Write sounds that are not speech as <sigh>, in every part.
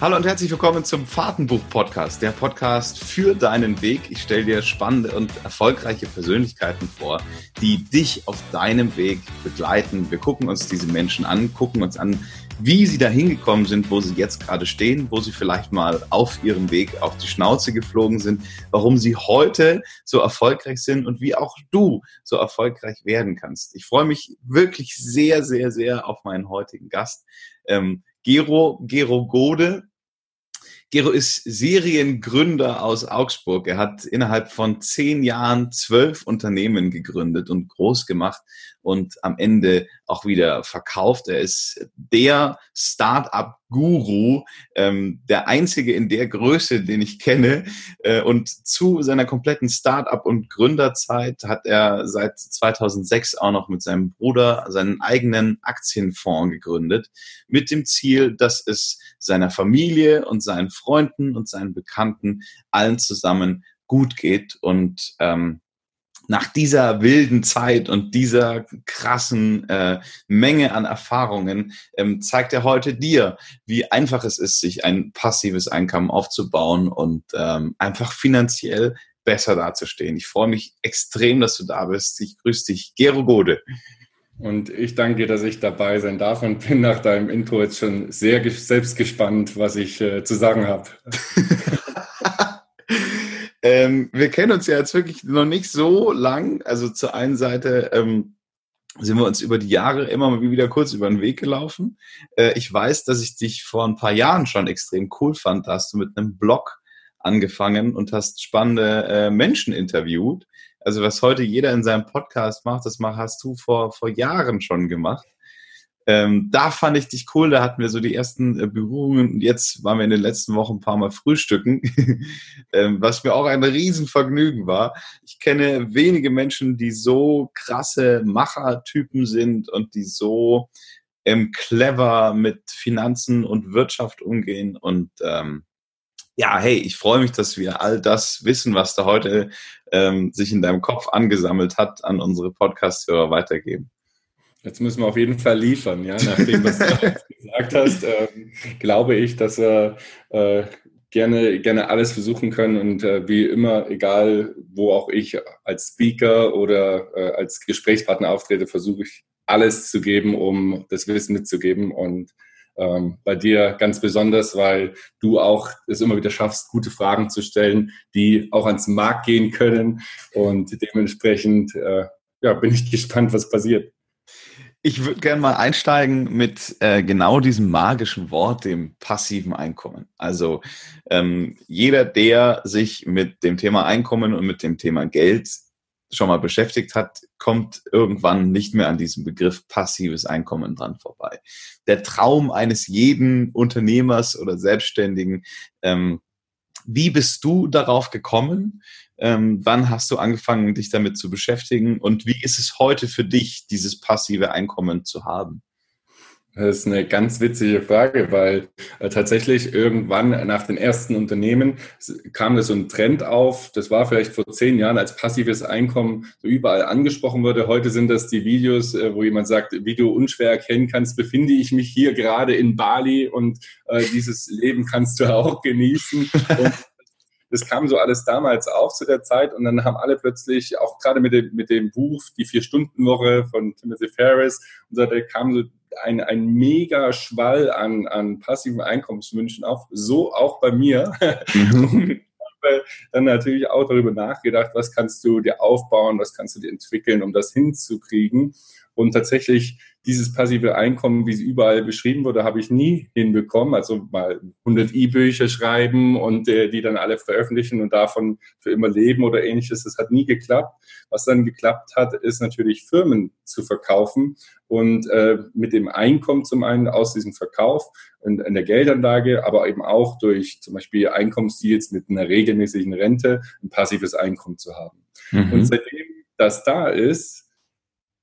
Hallo und herzlich willkommen zum Fahrtenbuch-Podcast, der Podcast für deinen Weg. Ich stelle dir spannende und erfolgreiche Persönlichkeiten vor, die dich auf deinem Weg begleiten. Wir gucken uns diese Menschen an, gucken uns an, wie sie da hingekommen sind, wo sie jetzt gerade stehen, wo sie vielleicht mal auf ihrem Weg auf die Schnauze geflogen sind, warum sie heute so erfolgreich sind und wie auch du so erfolgreich werden kannst. Ich freue mich wirklich sehr, sehr, sehr auf meinen heutigen Gast. Ähm, Gero, Gero Gode. Gero ist Seriengründer aus Augsburg. Er hat innerhalb von zehn Jahren zwölf Unternehmen gegründet und groß gemacht und am Ende auch wieder verkauft. Er ist der Start-up-Guru, ähm, der einzige in der Größe, den ich kenne. Äh, und zu seiner kompletten Start-up- und Gründerzeit hat er seit 2006 auch noch mit seinem Bruder seinen eigenen Aktienfonds gegründet, mit dem Ziel, dass es seiner Familie und seinen Freunden und seinen Bekannten allen zusammen gut geht und ähm, nach dieser wilden Zeit und dieser krassen äh, Menge an Erfahrungen ähm, zeigt er heute dir, wie einfach es ist, sich ein passives Einkommen aufzubauen und ähm, einfach finanziell besser dazustehen. Ich freue mich extrem, dass du da bist. Ich grüße dich, Gero Gode. Und ich danke dir, dass ich dabei sein darf und bin nach deinem Intro jetzt schon sehr selbst gespannt, was ich äh, zu sagen habe. <laughs> Ähm, wir kennen uns ja jetzt wirklich noch nicht so lang. Also zur einen Seite ähm, sind wir uns über die Jahre immer mal wieder kurz über den Weg gelaufen. Äh, ich weiß, dass ich dich vor ein paar Jahren schon extrem cool fand. Da hast du mit einem Blog angefangen und hast spannende äh, Menschen interviewt. Also was heute jeder in seinem Podcast macht, das hast du vor, vor Jahren schon gemacht. Ähm, da fand ich dich cool, da hatten wir so die ersten äh, Berührungen und jetzt waren wir in den letzten Wochen ein paar Mal frühstücken, <laughs> ähm, was mir auch ein Riesenvergnügen war. Ich kenne wenige Menschen, die so krasse Machertypen sind und die so ähm, clever mit Finanzen und Wirtschaft umgehen und ähm, ja, hey, ich freue mich, dass wir all das Wissen, was da heute ähm, sich in deinem Kopf angesammelt hat, an unsere Podcast-Hörer weitergeben. Jetzt müssen wir auf jeden Fall liefern, ja, nachdem was du <laughs> gesagt hast, ähm, glaube ich, dass wir äh, gerne, gerne alles versuchen können und äh, wie immer, egal wo auch ich als Speaker oder äh, als Gesprächspartner auftrete, versuche ich alles zu geben, um das Wissen mitzugeben. Und ähm, bei dir ganz besonders, weil du auch es immer wieder schaffst, gute Fragen zu stellen, die auch ans Markt gehen können. Und dementsprechend äh, ja, bin ich gespannt, was passiert. Ich würde gerne mal einsteigen mit äh, genau diesem magischen Wort, dem passiven Einkommen. Also ähm, jeder, der sich mit dem Thema Einkommen und mit dem Thema Geld schon mal beschäftigt hat, kommt irgendwann nicht mehr an diesem Begriff passives Einkommen dran vorbei. Der Traum eines jeden Unternehmers oder Selbstständigen. Ähm, wie bist du darauf gekommen? Ähm, wann hast du angefangen, dich damit zu beschäftigen? Und wie ist es heute für dich, dieses passive Einkommen zu haben? Das ist eine ganz witzige Frage, weil äh, tatsächlich irgendwann nach den ersten Unternehmen kam da so ein Trend auf. Das war vielleicht vor zehn Jahren, als passives Einkommen so überall angesprochen wurde. Heute sind das die Videos, äh, wo jemand sagt, wie du unschwer erkennen kannst, befinde ich mich hier gerade in Bali und äh, dieses Leben kannst du auch genießen. <laughs> Und das kam so alles damals auf zu der Zeit und dann haben alle plötzlich, auch gerade mit dem, mit dem Buch Die Vier-Stunden-Woche von Timothy Ferris, und so, da kam so ein, ein mega Schwall an, an passiven Einkommenswünschen auf, so auch bei mir. Mhm. <laughs> dann natürlich auch darüber nachgedacht, was kannst du dir aufbauen, was kannst du dir entwickeln, um das hinzukriegen. Und tatsächlich dieses passive Einkommen, wie es überall beschrieben wurde, habe ich nie hinbekommen. Also mal 100 E-Bücher schreiben und äh, die dann alle veröffentlichen und davon für immer leben oder ähnliches. Das hat nie geklappt. Was dann geklappt hat, ist natürlich Firmen zu verkaufen und äh, mit dem Einkommen zum einen aus diesem Verkauf und in der Geldanlage, aber eben auch durch zum Beispiel Einkommensdeals mit einer regelmäßigen Rente ein passives Einkommen zu haben. Mhm. Und seitdem das da ist,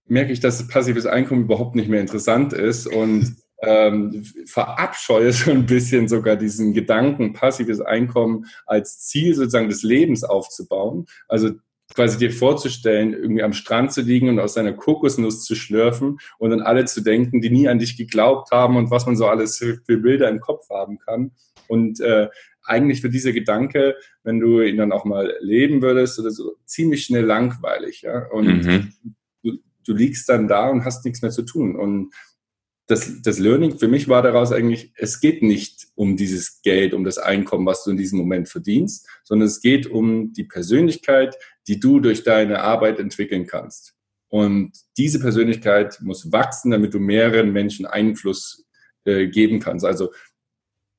merke ich, dass passives Einkommen überhaupt nicht mehr interessant ist und <laughs> ähm, verabscheue so ein bisschen sogar diesen Gedanken, passives Einkommen als Ziel sozusagen des Lebens aufzubauen. Also quasi dir vorzustellen, irgendwie am Strand zu liegen und aus seiner Kokosnuss zu schlürfen und dann alle zu denken, die nie an dich geglaubt haben und was man so alles für Bilder im Kopf haben kann. Und äh, eigentlich wird dieser Gedanke, wenn du ihn dann auch mal leben würdest oder so, ziemlich schnell langweilig. Ja? Und mhm. Du, liegst dann da und hast nichts mehr zu tun. Und das, das Learning für mich war daraus eigentlich, es geht nicht um dieses Geld, um das Einkommen, was du in diesem Moment verdienst, sondern es geht um die Persönlichkeit, die du durch deine Arbeit entwickeln kannst. Und diese Persönlichkeit muss wachsen, damit du mehreren Menschen Einfluss äh, geben kannst. Also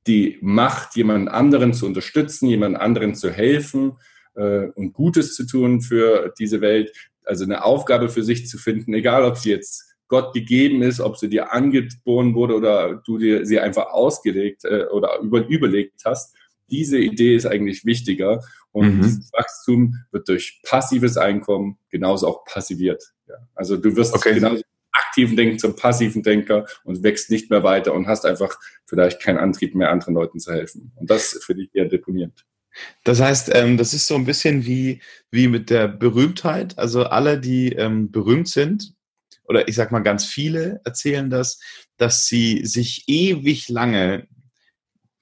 die Macht, jemand anderen zu unterstützen, jemand anderen zu helfen äh, und Gutes zu tun für diese Welt. Also eine Aufgabe für sich zu finden, egal ob sie jetzt Gott gegeben ist, ob sie dir angeboren wurde oder du dir sie einfach ausgelegt äh, oder über, überlegt hast. Diese Idee ist eigentlich wichtiger und mhm. dieses Wachstum wird durch passives Einkommen genauso auch passiviert. Ja. Also du wirst okay. genauso aktiven Denken zum passiven Denker und wächst nicht mehr weiter und hast einfach vielleicht keinen Antrieb mehr, anderen Leuten zu helfen. Und das finde ich eher deponierend. Das heißt, ähm, das ist so ein bisschen wie, wie mit der Berühmtheit. Also alle, die ähm, berühmt sind, oder ich sag mal ganz viele erzählen das, dass sie sich ewig lange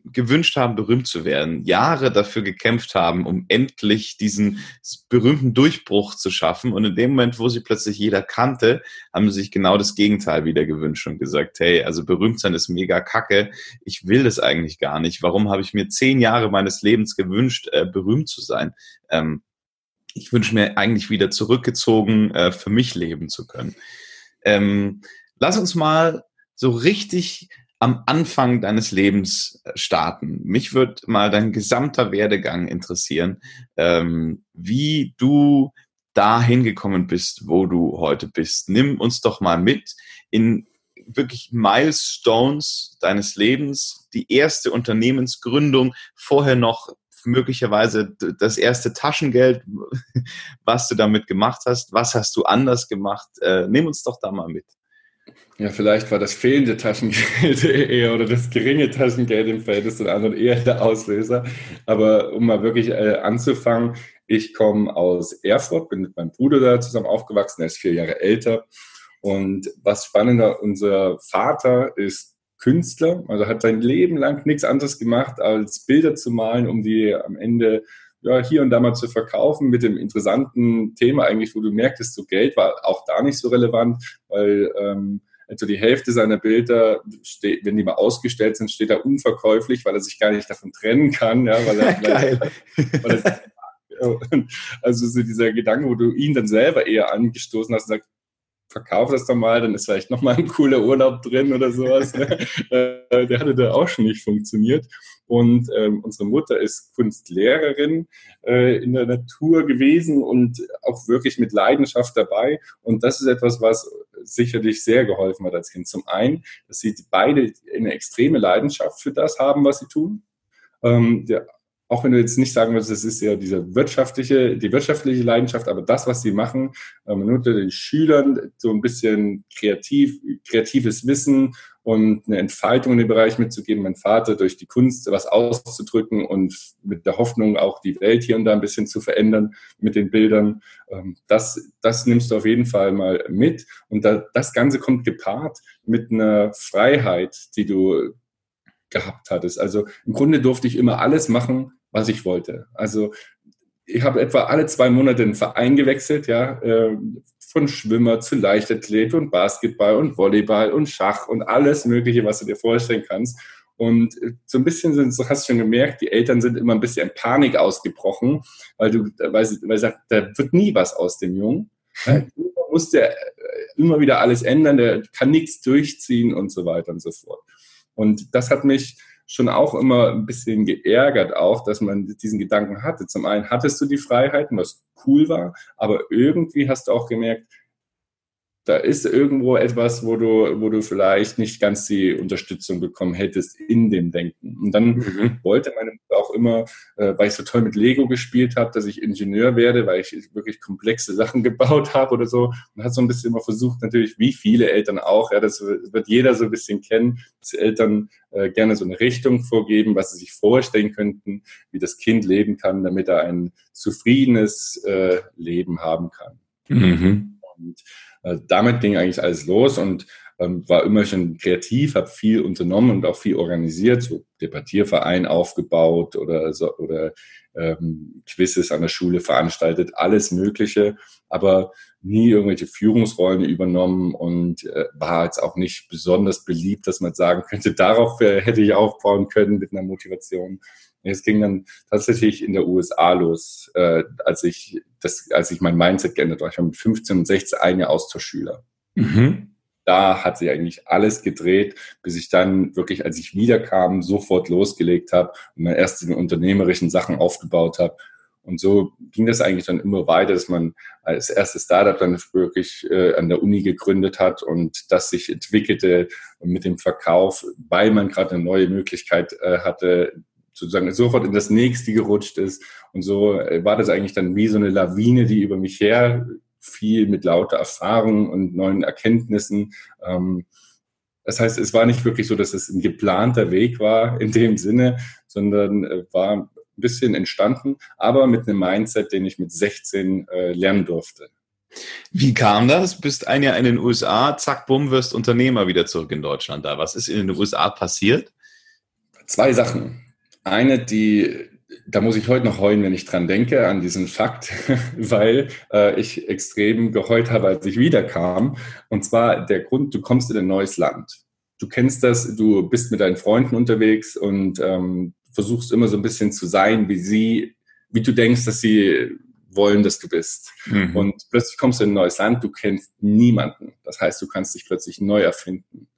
gewünscht haben, berühmt zu werden, Jahre dafür gekämpft haben, um endlich diesen berühmten Durchbruch zu schaffen. Und in dem Moment, wo sie plötzlich jeder kannte, haben sie sich genau das Gegenteil wieder gewünscht und gesagt, hey, also berühmt sein ist mega kacke. Ich will das eigentlich gar nicht. Warum habe ich mir zehn Jahre meines Lebens gewünscht, äh, berühmt zu sein? Ähm, ich wünsche mir eigentlich wieder zurückgezogen, äh, für mich leben zu können. Ähm, lass uns mal so richtig am Anfang deines Lebens äh, starten. Mich würde mal dein gesamter Werdegang interessieren, ähm, wie du dahin gekommen bist, wo du heute bist. Nimm uns doch mal mit in wirklich Milestones deines Lebens, die erste Unternehmensgründung, vorher noch möglicherweise das erste Taschengeld, <laughs> was du damit gemacht hast. Was hast du anders gemacht? Äh, nimm uns doch da mal mit. Ja, vielleicht war das fehlende Taschengeld <laughs> eher oder das geringe Taschengeld im Verhältnis zu den anderen eher der Auslöser. Aber um mal wirklich äh, anzufangen, ich komme aus Erfurt, bin mit meinem Bruder da zusammen aufgewachsen, er ist vier Jahre älter. Und was spannender, unser Vater ist Künstler, also hat sein Leben lang nichts anderes gemacht, als Bilder zu malen, um die am Ende ja, hier und da mal zu verkaufen mit dem interessanten Thema eigentlich, wo du merktest, so Geld war auch da nicht so relevant, weil ähm, also die Hälfte seiner Bilder, steht, wenn die mal ausgestellt sind, steht da unverkäuflich, weil er sich gar nicht davon trennen kann, ja, weil er, <laughs> Geil. Weil er, <laughs> also so dieser Gedanke, wo du ihn dann selber eher angestoßen hast und sagst, verkauf das doch mal, dann ist vielleicht nochmal ein cooler Urlaub drin oder sowas. <laughs> Äh, der hatte da auch schon nicht funktioniert. Und ähm, unsere Mutter ist Kunstlehrerin äh, in der Natur gewesen und auch wirklich mit Leidenschaft dabei. Und das ist etwas, was sicherlich sehr geholfen hat als Kind. Zum einen, dass sie beide eine extreme Leidenschaft für das haben, was sie tun. Ähm, der auch wenn du jetzt nicht sagen würdest, es ist ja diese wirtschaftliche, die wirtschaftliche Leidenschaft, aber das, was sie machen, ähm, unter den Schülern so ein bisschen kreativ, kreatives Wissen und eine Entfaltung in dem Bereich mitzugeben, mein Vater durch die Kunst was auszudrücken und mit der Hoffnung auch die Welt hier und da ein bisschen zu verändern mit den Bildern. Ähm, das, das nimmst du auf jeden Fall mal mit. Und da, das Ganze kommt gepaart mit einer Freiheit, die du gehabt hattest. Also im Grunde durfte ich immer alles machen, was ich wollte. Also ich habe etwa alle zwei Monate einen Verein gewechselt, ja, äh, von Schwimmer zu Leichtathlet und Basketball und Volleyball und Schach und alles Mögliche, was du dir vorstellen kannst. Und äh, so ein bisschen sind, so hast du schon gemerkt, die Eltern sind immer ein bisschen in Panik ausgebrochen, weil du, weil sie, weil sie sagt, da wird nie was aus dem Jungen. <laughs> Ja, muss der äh, immer wieder alles ändern, der kann nichts durchziehen und so weiter und so fort. Und das hat mich schon auch immer ein bisschen geärgert, auch, dass man diesen Gedanken hatte. Zum einen hattest du die Freiheiten, was cool war, aber irgendwie hast du auch gemerkt, da ist irgendwo etwas, wo du, wo du vielleicht nicht ganz die Unterstützung bekommen hättest in dem Denken. Und dann mhm. wollte meine Mutter auch immer, äh, weil ich so toll mit Lego gespielt habe, dass ich Ingenieur werde, weil ich wirklich komplexe Sachen <laughs> gebaut habe oder so. Man hat so ein bisschen immer versucht, natürlich, wie viele Eltern auch, ja, das wird jeder so ein bisschen kennen, dass Eltern äh, gerne so eine Richtung vorgeben, was sie sich vorstellen könnten, wie das Kind leben kann, damit er ein zufriedenes äh, Leben haben kann. Mhm. Und äh, damit ging eigentlich alles los und ähm, war immer schon kreativ, habe viel unternommen und auch viel organisiert, so Debattierverein aufgebaut oder, so, oder ähm, Quizzes an der Schule veranstaltet, alles Mögliche, aber nie irgendwelche Führungsrollen übernommen und äh, war jetzt auch nicht besonders beliebt, dass man sagen könnte, <laughs> darauf äh, hätte ich aufbauen können mit einer Motivation. Es ging dann tatsächlich in der USA los, äh, als ich das, als ich mein Mindset geändert habe. Ich war mit 15 und 16 ein Jahr Austauschschüler. Mhm da hat sich eigentlich alles gedreht, bis ich dann wirklich, als ich wiederkam, sofort losgelegt habe und meine ersten unternehmerischen Sachen aufgebaut habe. Und so ging das eigentlich dann immer weiter, dass man als erstes Startup dann wirklich äh, an der Uni gegründet hat und das sich entwickelte mit dem Verkauf, weil man gerade eine neue Möglichkeit äh, hatte, sozusagen sofort in das nächste gerutscht ist. Und so äh, war das eigentlich dann wie so eine Lawine, die über mich her viel mit lauter Erfahrung und neuen Erkenntnissen. Ähm, das heißt, es war nicht wirklich so, dass es ein geplanter Weg war <laughs> in dem Sinne, sondern äh, war ein bisschen entstanden, aber mit einem Mindset, den ich mit 16 äh, lernen durfte. Wie kam das? Bist ein Jahr in den USA, zack, bumm, wirst Unternehmer wieder zurück in Deutschland da. Was ist in den USA passiert? Zwei Sachen. Eine, die da muss ich heute noch heulen, wenn ich dran denke, an diesen Fakt, <laughs> weil äh, ich extrem geheult habe, als ich wiederkam. Und zwar der Grund, du kommst in ein neues Land. Du kennst das, du bist mit deinen Freunden unterwegs und ähm, versuchst immer so ein bisschen zu sein, wie sie, wie du denkst, dass sie wollen, dass du bist. Mhm. Und plötzlich kommst du in ein neues Land, du kennst niemanden. Das heißt, du kannst dich plötzlich neu erfinden.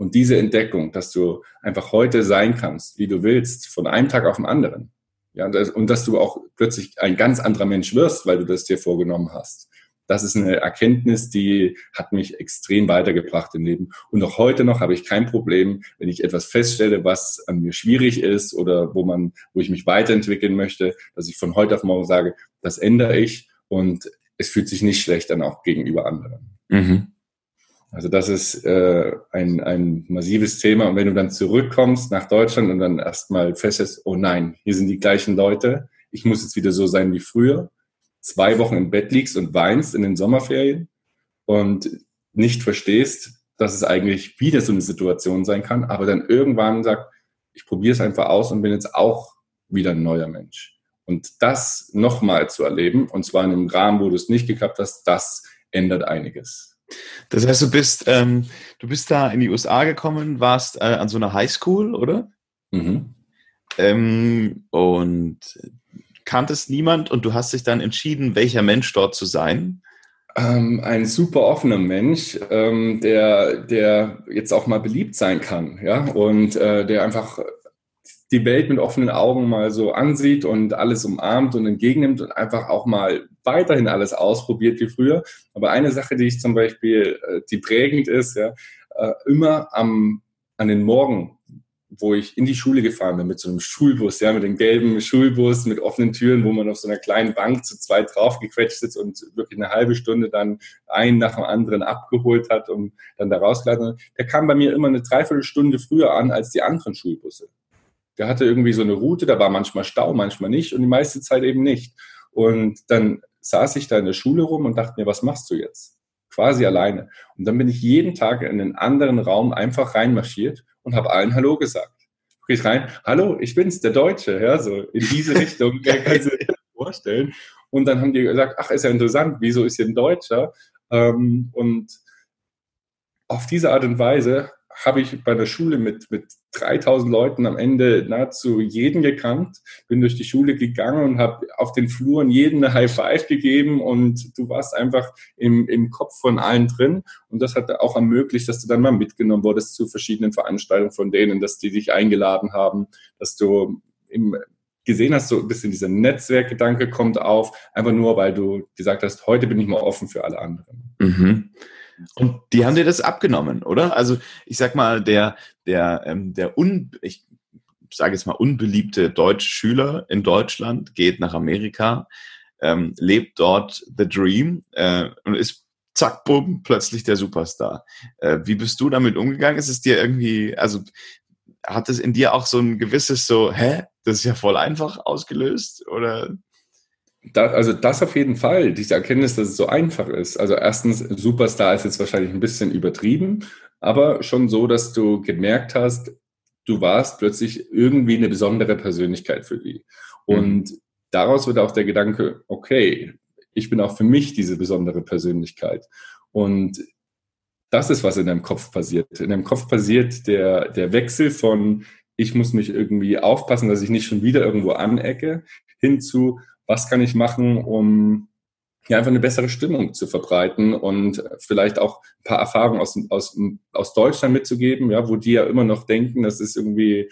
Und diese Entdeckung, dass du einfach heute sein kannst, wie du willst, von einem Tag auf den anderen, ja, und dass du auch plötzlich ein ganz anderer Mensch wirst, weil du das dir vorgenommen hast. Das ist eine Erkenntnis, die hat mich extrem weitergebracht im Leben. Und auch heute noch habe ich kein Problem, wenn ich etwas feststelle, was an mir schwierig ist oder wo man, wo ich mich weiterentwickeln möchte, dass ich von heute auf morgen sage, das ändere ich und es fühlt sich nicht schlecht an auch gegenüber anderen. Mhm. Also das ist äh, ein, ein massives Thema. Und wenn du dann zurückkommst nach Deutschland und dann erstmal feststellst, oh nein, hier sind die gleichen Leute, ich muss jetzt wieder so sein wie früher, zwei Wochen im Bett liegst und weinst in den Sommerferien und nicht verstehst, dass es eigentlich wieder so eine Situation sein kann, aber dann irgendwann sagt, ich probiere es einfach aus und bin jetzt auch wieder ein neuer Mensch. Und das nochmal zu erleben, und zwar in einem Rahmen, wo du es nicht geklappt hast, das ändert einiges. Das heißt, du bist, ähm, du bist da in die USA gekommen, warst äh, an so einer Highschool, oder? Mhm. Ähm, und kanntest niemand und du hast dich dann entschieden, welcher Mensch dort zu sein? Ähm, ein super offener Mensch, ähm, der, der jetzt auch mal beliebt sein kann, ja, und äh, der einfach die Welt mit offenen Augen mal so ansieht und alles umarmt und entgegennimmt und einfach auch mal weiterhin alles ausprobiert wie früher. Aber eine Sache, die ich zum Beispiel, äh, die prägend ist, ja, äh, immer am, an den Morgen, wo ich in die Schule gefahren bin mit so einem Schulbus, ja, mit dem gelben Schulbus mit offenen Türen, wo man auf so einer kleinen Bank zu zweit draufgequetscht sitzt und wirklich eine halbe Stunde dann einen nach dem anderen abgeholt hat und dann da rausgeladen hat. Der kam bei mir immer eine Dreiviertelstunde früher an als die anderen Schulbusse. Der hatte irgendwie so eine Route, da war manchmal Stau, manchmal nicht und die meiste Zeit eben nicht. Und dann saß ich da in der Schule rum und dachte mir, was machst du jetzt? Quasi alleine. Und dann bin ich jeden Tag in einen anderen Raum einfach reinmarschiert und habe allen Hallo gesagt. Ich rein, hallo, ich bin's, der Deutsche, ja, so in diese <laughs> Richtung, wer kann sich das vorstellen? Und dann haben die gesagt, ach, ist ja interessant, wieso ist hier ein Deutscher? Ähm, und auf diese Art und Weise habe ich bei der Schule mit, mit 3000 Leuten am Ende nahezu jeden gekannt, bin durch die Schule gegangen und habe auf den Fluren jeden eine High Five gegeben und du warst einfach im, im Kopf von allen drin und das hat auch ermöglicht, dass du dann mal mitgenommen wurdest zu verschiedenen Veranstaltungen von denen, dass die dich eingeladen haben, dass du im, gesehen hast, so ein bisschen dieser Netzwerkgedanke kommt auf, einfach nur, weil du gesagt hast, heute bin ich mal offen für alle anderen. Mhm. Und die haben dir das abgenommen, oder? Also ich sag mal, der, der, ähm, der un, ich sage jetzt mal, unbeliebte deutsche Schüler in Deutschland, geht nach Amerika, ähm, lebt dort the dream äh, und ist zack, bumm, plötzlich der Superstar. Äh, wie bist du damit umgegangen? Ist es dir irgendwie, also hat es in dir auch so ein gewisses so, hä, das ist ja voll einfach ausgelöst oder? Da, also das auf jeden Fall, diese Erkenntnis, dass es so einfach ist. Also erstens, Superstar ist jetzt wahrscheinlich ein bisschen übertrieben, aber schon so, dass du gemerkt hast, du warst plötzlich irgendwie eine besondere Persönlichkeit für die. Mhm. Und mhm. daraus wird auch der Gedanke, okay, ich bin auch für mich diese besondere Persönlichkeit. Und das ist, was in deinem Kopf passiert. In deinem Kopf passiert der, der Wechsel von, ich muss mich irgendwie aufpassen, dass ich nicht schon wieder irgendwo anecke, hin zu, was kann ich machen, um ja, einfach eine bessere Stimmung zu verbreiten und vielleicht auch ein paar Erfahrungen aus, aus, aus Deutschland mitzugeben, ja, wo die ja immer noch denken, das ist irgendwie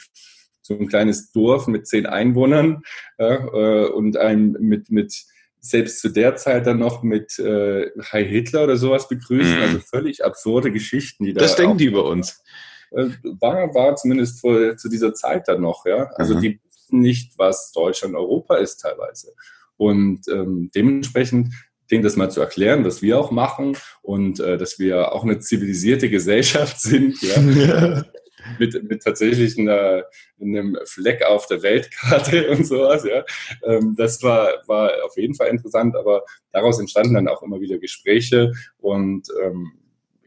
so ein kleines Dorf mit zehn Einwohnern ja, äh, und einem mit, mit selbst zu der Zeit dann noch mit äh, Hi Hitler oder sowas begrüßen. Mhm. Also völlig absurde Geschichten, die da. Das denken die über uns. Äh, war, war zumindest vor, zu dieser Zeit dann noch, ja. Also mhm. die wussten nicht, was Deutschland Europa ist teilweise. Und ähm, dementsprechend denen das mal zu erklären, was wir auch machen und äh, dass wir auch eine zivilisierte <laughs> Gesellschaft sind. Ja. <laughs> mit, mit tatsächlich einer, einem Fleck auf der Weltkarte <laughs> und sowas. Ja. Ähm, das war, war auf jeden Fall interessant, aber daraus entstanden dann auch immer wieder Gespräche und ähm,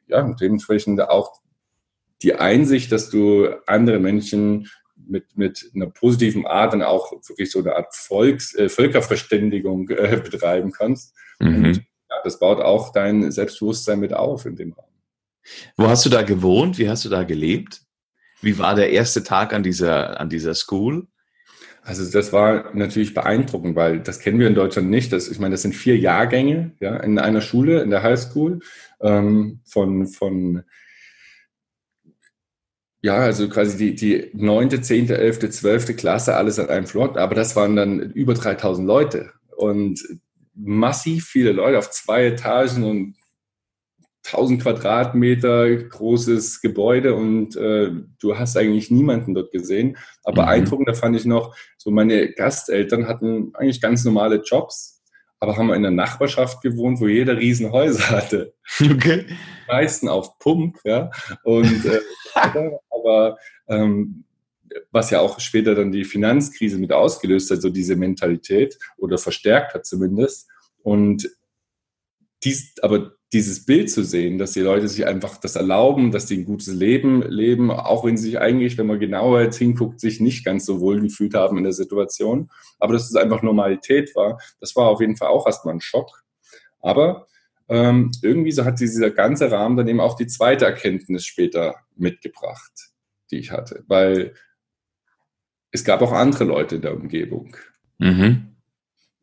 ja, dementsprechend auch die Einsicht, dass du andere Menschen mit, mit einer positiven Art dann auch wirklich so eine Art Volks, äh, Völkerverständigung äh, <laughs> betreiben kannst. Mhm. Und ja, das baut auch dein Selbstbewusstsein mit auf in dem Raum. Wo hast du da gewohnt? Wie hast du da gelebt? Wie war der erste Tag an dieser, an dieser School? Also das war natürlich beeindruckend, weil das kennen wir in Deutschland nicht. Das, ich meine, das sind vier Jahrgänge ja, in einer Schule, in der Highschool, ähm, von, von ja, also quasi die, die neunte, zehnte, elfte, zwölfte Klasse, alles an einem Floor. Aber das waren dann über 3000 Leute und massiv viele Leute auf zwei Etagen und 1000 Quadratmeter großes Gebäude und äh, du hast eigentlich niemanden dort gesehen. Aber mhm. beeindruckender fand ich noch, so meine Gasteltern hatten eigentlich ganz normale Jobs, aber haben in der Nachbarschaft gewohnt, wo jeder Riesenhäuser hatte. Okay. Die meisten auf Pump, ja. Und äh, aber ähm, was ja auch später dann die Finanzkrise mit ausgelöst hat, so diese Mentalität oder verstärkt hat zumindest. Und dies, aber dieses Bild zu sehen, dass die Leute sich einfach das erlauben, dass sie ein gutes Leben leben, auch wenn sie sich eigentlich, wenn man genauer jetzt hinguckt, sich nicht ganz so wohl gefühlt haben in der Situation. Aber dass es einfach Normalität war, das war auf jeden Fall auch erstmal ein Schock. Aber ähm, irgendwie so hat dieser ganze Rahmen dann eben auch die zweite Erkenntnis später mitgebracht, die ich hatte. Weil es gab auch andere Leute in der Umgebung. Mhm.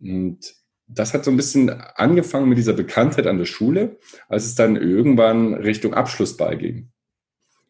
Und das hat so ein bisschen angefangen mit dieser Bekanntheit an der Schule, als es dann irgendwann Richtung Abschlussball ging.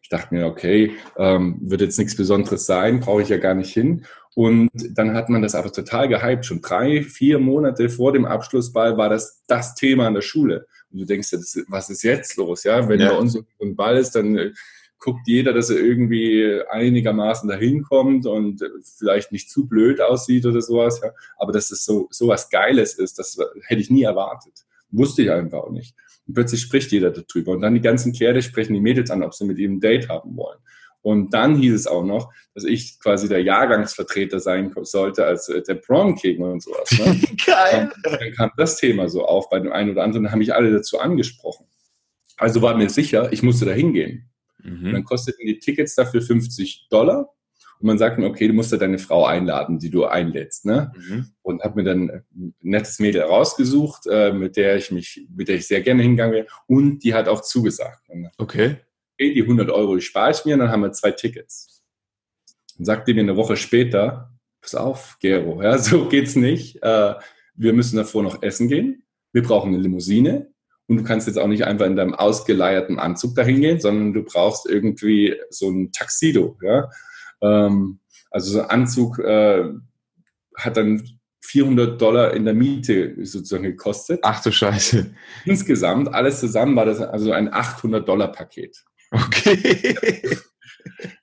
Ich dachte mir, okay, ähm, wird jetzt nichts Besonderes sein, brauche ich ja gar nicht hin. Und dann hat man das aber total gehypt. Schon drei, vier Monate vor dem Abschlussball war das das Thema an der Schule. Und du denkst, was ist jetzt los? Ja, wenn ja. bei uns ein Ball ist, dann äh, guckt jeder, dass er irgendwie einigermaßen dahin kommt und vielleicht nicht zu blöd aussieht oder sowas. Ja. Aber dass es so, so was Geiles ist, das hätte ich nie erwartet. Wusste ich einfach auch nicht. Und plötzlich spricht jeder darüber. Und dann die ganzen Kerle sprechen die Mädels an, ob sie mit ihm ein Date haben wollen. Und dann hieß es auch noch, dass ich quasi der Jahrgangsvertreter sein sollte als äh, der Prom King und sowas. Ne? <laughs> Geil. Dann kam das Thema so auf bei dem einen oder anderen, dann haben mich alle dazu angesprochen. Also war mir sicher, ich musste da hingehen. Mhm. Und dann kosteten die Tickets dafür 50 Dollar. Und man sagt mir, okay, du musst da deine Frau einladen, die du einlädst. Ne? Mhm. Und habe mir dann ein nettes Mädel rausgesucht, äh, mit der ich mich, mit der ich sehr gerne hingegangen wäre. Und die hat auch zugesagt. Okay. Okay, die 100 Euro, die spare ich mir, und dann haben wir zwei Tickets. Dann sagte mir eine Woche später, pass auf, Gero, ja, <laughs> so geht's nicht. Äh, wir müssen davor noch essen gehen. Wir brauchen eine Limousine. Und du kannst jetzt auch nicht einfach in deinem ausgeleierten Anzug dahin gehen, sondern du brauchst irgendwie so ein Taxido. Ja? Ähm, also so ein Anzug äh, hat dann 400 Dollar in der Miete sozusagen gekostet. Ach du Scheiße. Insgesamt, alles zusammen war das also ein 800 Dollar Paket. Okay. <laughs>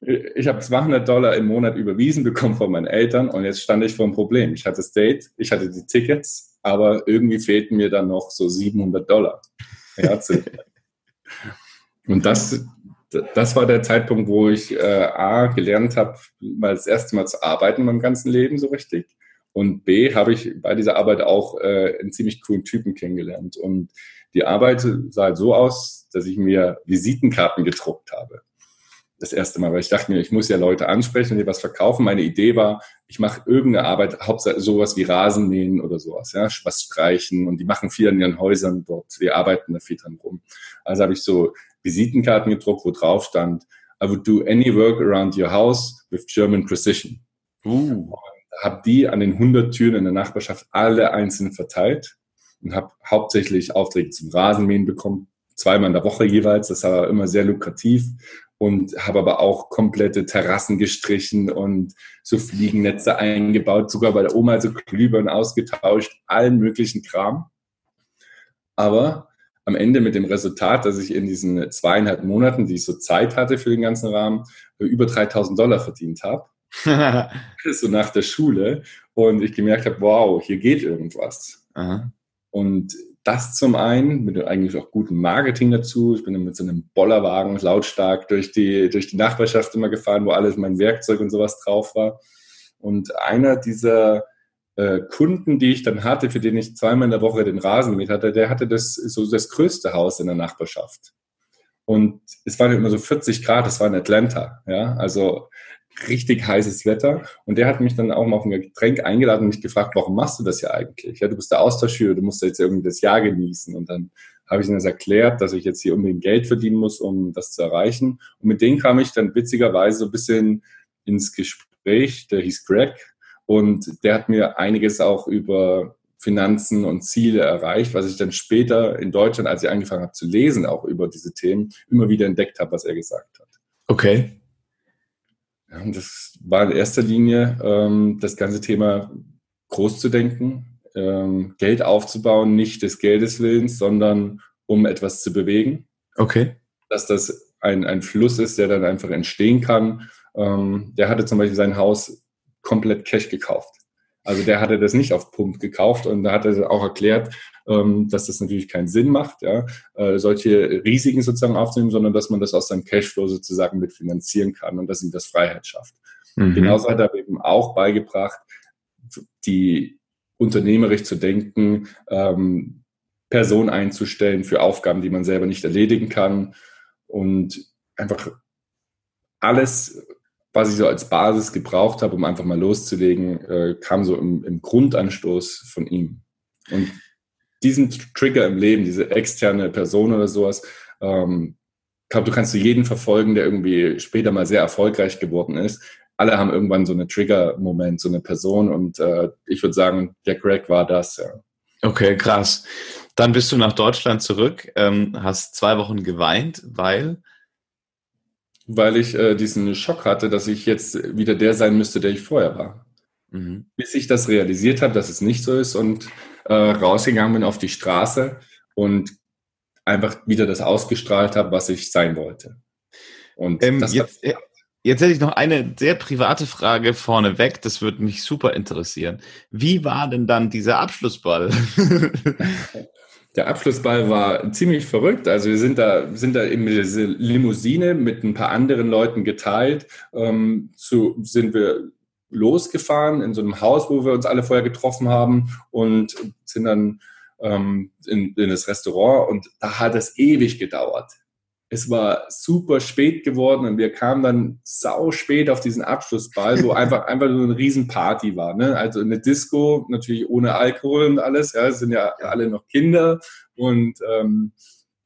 ich habe 200 Dollar im Monat überwiesen bekommen von meinen Eltern und jetzt stand ich vor einem Problem. Ich hatte das Date, ich hatte die Tickets, aber irgendwie fehlten mir dann noch so 700 Dollar. <laughs> Und das, das war der Zeitpunkt, wo ich äh, A, gelernt habe, mal das erste Mal zu arbeiten in meinem ganzen Leben so richtig. Und B, habe ich bei dieser Arbeit auch äh, einen ziemlich coolen Typen kennengelernt. Und die Arbeit sah halt so aus, dass ich mir Visitenkarten gedruckt habe. Das erste Mal, weil ich dachte mir, ich muss ja Leute ansprechen und dir was verkaufen. Meine Idee war, ich mache irgendeine Arbeit, hauptsächlich sowas wie Rasenmähen oder sowas, ja, was streichen und die machen viel an ihren Häusern dort. Wir arbeiten da viel dran rum. Also habe ich so Visitenkarten gedruckt, wo drauf stand, I would do any work around your house with German precision. Uh. Habe die an den 100 Türen in der Nachbarschaft alle einzeln verteilt und habe hauptsächlich Aufträge zum Rasenmähen bekommen, zweimal in der Woche jeweils. Das war immer sehr lukrativ und habe aber auch komplette Terrassen gestrichen und so Fliegennetze eingebaut, sogar bei der Oma also Glühbirnen ausgetauscht, allen möglichen Kram. Aber am Ende mit dem Resultat, dass ich in diesen zweieinhalb Monaten, die ich so Zeit hatte für den ganzen Rahmen, über 3000 Dollar verdient habe. <laughs> so nach der Schule. Und ich gemerkt habe, wow, hier geht irgendwas. Aha. Und das zum einen, mit eigentlich auch gutem Marketing dazu. Ich bin mit so einem Bollerwagen lautstark durch die, durch die Nachbarschaft immer gefahren, wo alles mein Werkzeug und sowas drauf war. Und einer dieser äh, Kunden, die ich dann hatte, für den ich zweimal in der Woche den Rasen mit hatte, der hatte das so das größte Haus in der Nachbarschaft. Und es waren immer so 40 Grad, das war in Atlanta, ja, also richtig heißes Wetter. Und der hat mich dann auch mal auf ein Getränk eingeladen und mich gefragt, warum machst du das ja eigentlich? Ja, du bist der Austauschschüler, du musst jetzt irgendwie das Jahr genießen. Und dann habe ich ihm das erklärt, dass ich jetzt hier unbedingt Geld verdienen muss, um das zu erreichen. Und mit denen kam ich dann witzigerweise so ein bisschen ins Gespräch. Der hieß Greg und der hat mir einiges auch über Finanzen und Ziele erreicht, was ich dann später in Deutschland, als ich angefangen habe zu lesen, auch über diese Themen, immer wieder entdeckt habe, was er gesagt hat. Okay. Ja, und das war in erster Linie ähm, das ganze Thema groß zu denken, ähm, Geld aufzubauen, nicht des Geldes willens, sondern um etwas zu bewegen. Okay. Dass das ein, ein Fluss ist, der dann einfach entstehen kann. Ähm, der hatte zum Beispiel sein Haus komplett Cash gekauft. Also der hatte das nicht auf Pump gekauft und da hat er auch erklärt, ähm, dass das natürlich keinen Sinn macht, ja, äh, solche Risiken sozusagen aufzunehmen, sondern dass man das aus seinem Cashflow sozusagen mitfinanzieren kann und dass ihm das Freiheit schafft. Mhm. Genauso hat er eben auch beigebracht, die unternehmerisch zu denken, ähm, Personen einzustellen für Aufgaben, die man selber nicht erledigen kann und einfach alles was ich so als Basis gebraucht habe, um einfach mal loszulegen, äh, kam so im, im, Grundanstoß von ihm. Und diesen Trigger im Leben, diese externe Person oder sowas, ähm, glaub, du kannst du jeden verfolgen, der irgendwie später mal sehr erfolgreich geworden ist. Alle haben irgendwann so eine Trigger-Moment, so eine Person und äh, ich würde sagen, der Greg war das, ja. Okay, krass. Dann bist du nach Deutschland zurück, ähm, hast zwei Wochen geweint, weil weil ich äh, diesen Schock hatte, dass ich jetzt wieder der sein müsste, der ich vorher war. Mhm. Bis ich das realisiert habe, dass es nicht so ist und äh, rausgegangen bin auf die Straße und einfach wieder das ausgestrahlt habe, was ich sein wollte. Und ähm, jetzt, äh, jetzt hätte ich noch eine sehr private Frage vorneweg. Das würde mich super interessieren. Wie war denn dann dieser Abschlussball? <laughs> Der Abschlussball war ziemlich verrückt. Also wir sind da, sind da in diese Limousine mit ein paar anderen Leuten geteilt. Ähm, zu, sind wir losgefahren in so einem Haus, wo wir uns alle vorher getroffen haben und sind dann ähm, in, in das Restaurant und da hat es ewig gedauert es war super spät geworden und wir kamen dann sau spät auf diesen Abschlussball, wo <laughs> einfach einfach so eine Riesenparty war. Ne? Also eine Disco, natürlich ohne Alkohol und alles. Ja, es sind ja alle noch Kinder und ähm,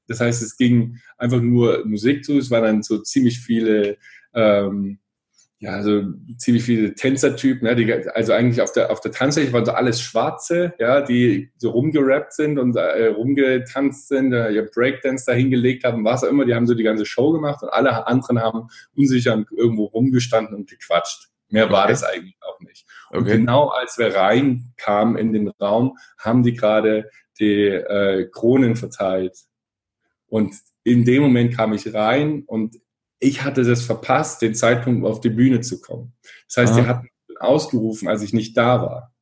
das heißt, es ging einfach nur Musik zu. Es waren dann so ziemlich viele ähm, ja, also ziemlich viele Tänzertypen, ja, die, also eigentlich auf der, auf der Tanzfläche waren so alles Schwarze, ja, die so rumgerappt sind und äh, rumgetanzt sind, äh, ihr Breakdance da hingelegt haben, was auch immer, die haben so die ganze Show gemacht und alle anderen haben unsicher irgendwo rumgestanden und gequatscht. Mehr okay. war das eigentlich auch nicht. Und okay. genau als wir reinkamen in den Raum, haben die gerade die äh, Kronen verteilt. Und in dem Moment kam ich rein und ich hatte das verpasst, den Zeitpunkt auf die Bühne zu kommen. Das heißt, Aha. die hatten ausgerufen, als ich nicht da war.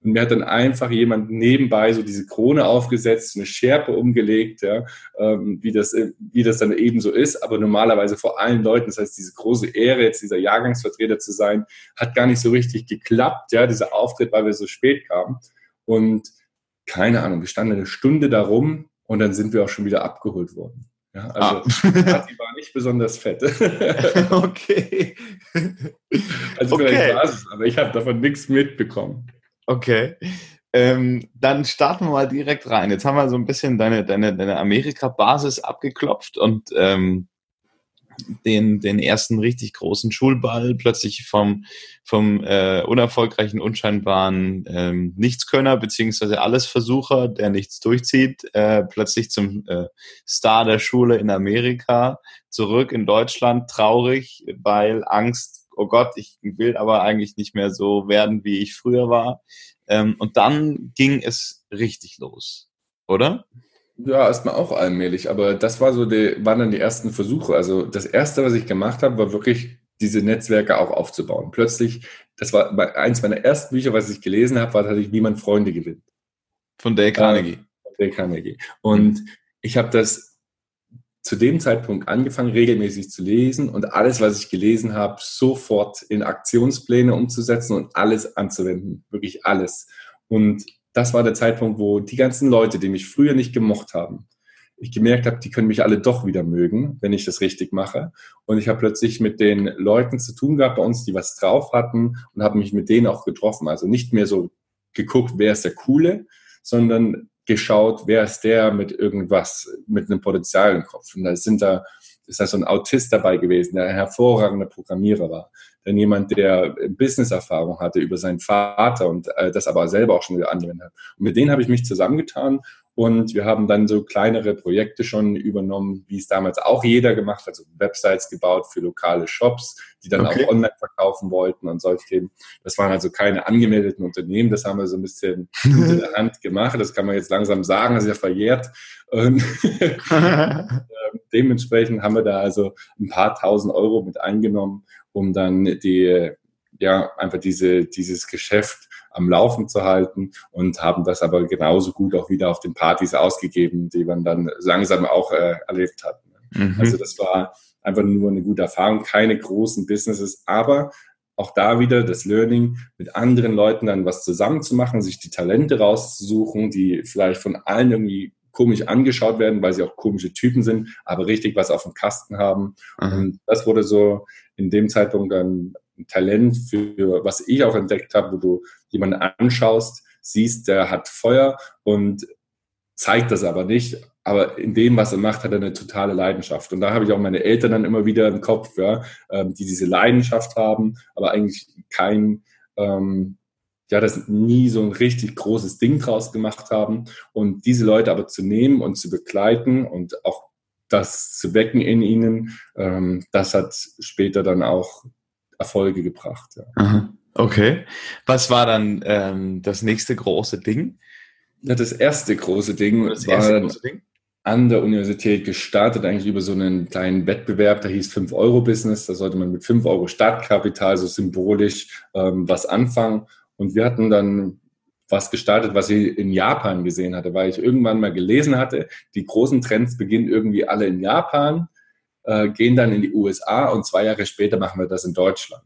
Und mir hat dann einfach jemand nebenbei so diese Krone aufgesetzt, eine Schärpe umgelegt, ja, ähm, wie, das, wie das dann eben so ist. Aber normalerweise vor allen Leuten, das heißt, diese große Ehre, jetzt dieser Jahrgangsvertreter zu sein, hat gar nicht so richtig geklappt, ja, dieser Auftritt, weil wir so spät kamen. Und keine Ahnung, wir standen eine Stunde darum und dann sind wir auch schon wieder abgeholt worden. Ja, also ah. <laughs> die war nicht besonders fett. <laughs> okay. Also okay. vielleicht war es, aber ich habe davon nichts mitbekommen. Okay. Ähm, dann starten wir mal direkt rein. Jetzt haben wir so ein bisschen deine, deine, deine Amerika-Basis abgeklopft und ähm, den, den ersten richtig großen Schulball plötzlich vom, vom äh, unerfolgreichen, unscheinbaren ähm, Nichtskönner beziehungsweise Allesversucher, der nichts durchzieht, äh, plötzlich zum äh, Star der Schule in Amerika, zurück in Deutschland, traurig, weil Angst oh Gott, ich will aber eigentlich nicht mehr so werden, wie ich früher war. Ähm, und dann ging es richtig los, oder? Ja, erstmal auch allmählich, aber das war so die, waren dann die ersten Versuche. Also das erste, was ich gemacht habe, war wirklich diese Netzwerke auch aufzubauen. Plötzlich, das war eins meiner ersten Bücher, was ich gelesen habe, war tatsächlich, wie man Freunde gewinnt. Von Dale Carnegie. Äh, von Dale Carnegie. Und ich habe das zu dem Zeitpunkt angefangen, regelmäßig zu lesen und alles, was ich gelesen habe, sofort in Aktionspläne umzusetzen und alles anzuwenden. Wirklich alles. Und das war der Zeitpunkt, wo die ganzen Leute, die mich früher nicht gemocht haben, ich gemerkt habe, die können mich alle doch wieder mögen, wenn ich das richtig mache. Und ich habe plötzlich mit den Leuten zu tun gehabt bei uns, die was drauf hatten und habe mich mit denen auch getroffen. Also nicht mehr so geguckt, wer ist der Coole, sondern geschaut, wer ist der mit irgendwas, mit einem Potenzial im Kopf. Und da sind da, ist da so ein Autist dabei gewesen, der ein hervorragender Programmierer war. Dann jemand, der Business-Erfahrung hatte über seinen Vater und äh, das aber selber auch schon wieder angewendet hat. Und mit denen habe ich mich zusammengetan und wir haben dann so kleinere Projekte schon übernommen, wie es damals auch jeder gemacht hat, also Websites gebaut für lokale Shops, die dann okay. auch online verkaufen wollten und solche Themen. Das waren also keine angemeldeten Unternehmen, das haben wir so ein bisschen <laughs> in der Hand gemacht. Das kann man jetzt langsam sagen, das ist ja verjährt. Und <laughs> <laughs> ähm, dementsprechend haben wir da also ein paar tausend Euro mit eingenommen, um dann die, ja, einfach diese, dieses Geschäft am Laufen zu halten und haben das aber genauso gut auch wieder auf den Partys ausgegeben, die man dann langsam auch äh, erlebt hat. Mhm. Also das war einfach nur eine gute Erfahrung, keine großen Businesses, aber auch da wieder das Learning, mit anderen Leuten dann was zusammenzumachen, sich die Talente rauszusuchen, die vielleicht von allen irgendwie komisch angeschaut werden, weil sie auch komische Typen sind, aber richtig was auf dem Kasten haben. Mhm. Und das wurde so in dem Zeitpunkt dann ein Talent für, was ich auch entdeckt habe, wo du jemanden anschaust, siehst, der hat Feuer und zeigt das aber nicht. Aber in dem, was er macht, hat er eine totale Leidenschaft. Und da habe ich auch meine Eltern dann immer wieder im Kopf, ja, ähm, die diese Leidenschaft haben, aber eigentlich kein, ähm, ja, das nie so ein richtig großes Ding draus gemacht haben. Und diese Leute aber zu nehmen und zu begleiten und auch das zu wecken in ihnen, ähm, das hat später dann auch Erfolge gebracht. Ja. Okay. Was war dann ähm, das nächste große Ding? Ja, das erste große Ding das war große Ding? an der Universität gestartet, eigentlich über so einen kleinen Wettbewerb, der hieß 5-Euro-Business. Da sollte man mit 5 Euro Startkapital so symbolisch ähm, was anfangen. Und wir hatten dann was gestartet, was ich in Japan gesehen hatte, weil ich irgendwann mal gelesen hatte, die großen Trends beginnen irgendwie alle in Japan äh, gehen dann in die USA und zwei Jahre später machen wir das in Deutschland.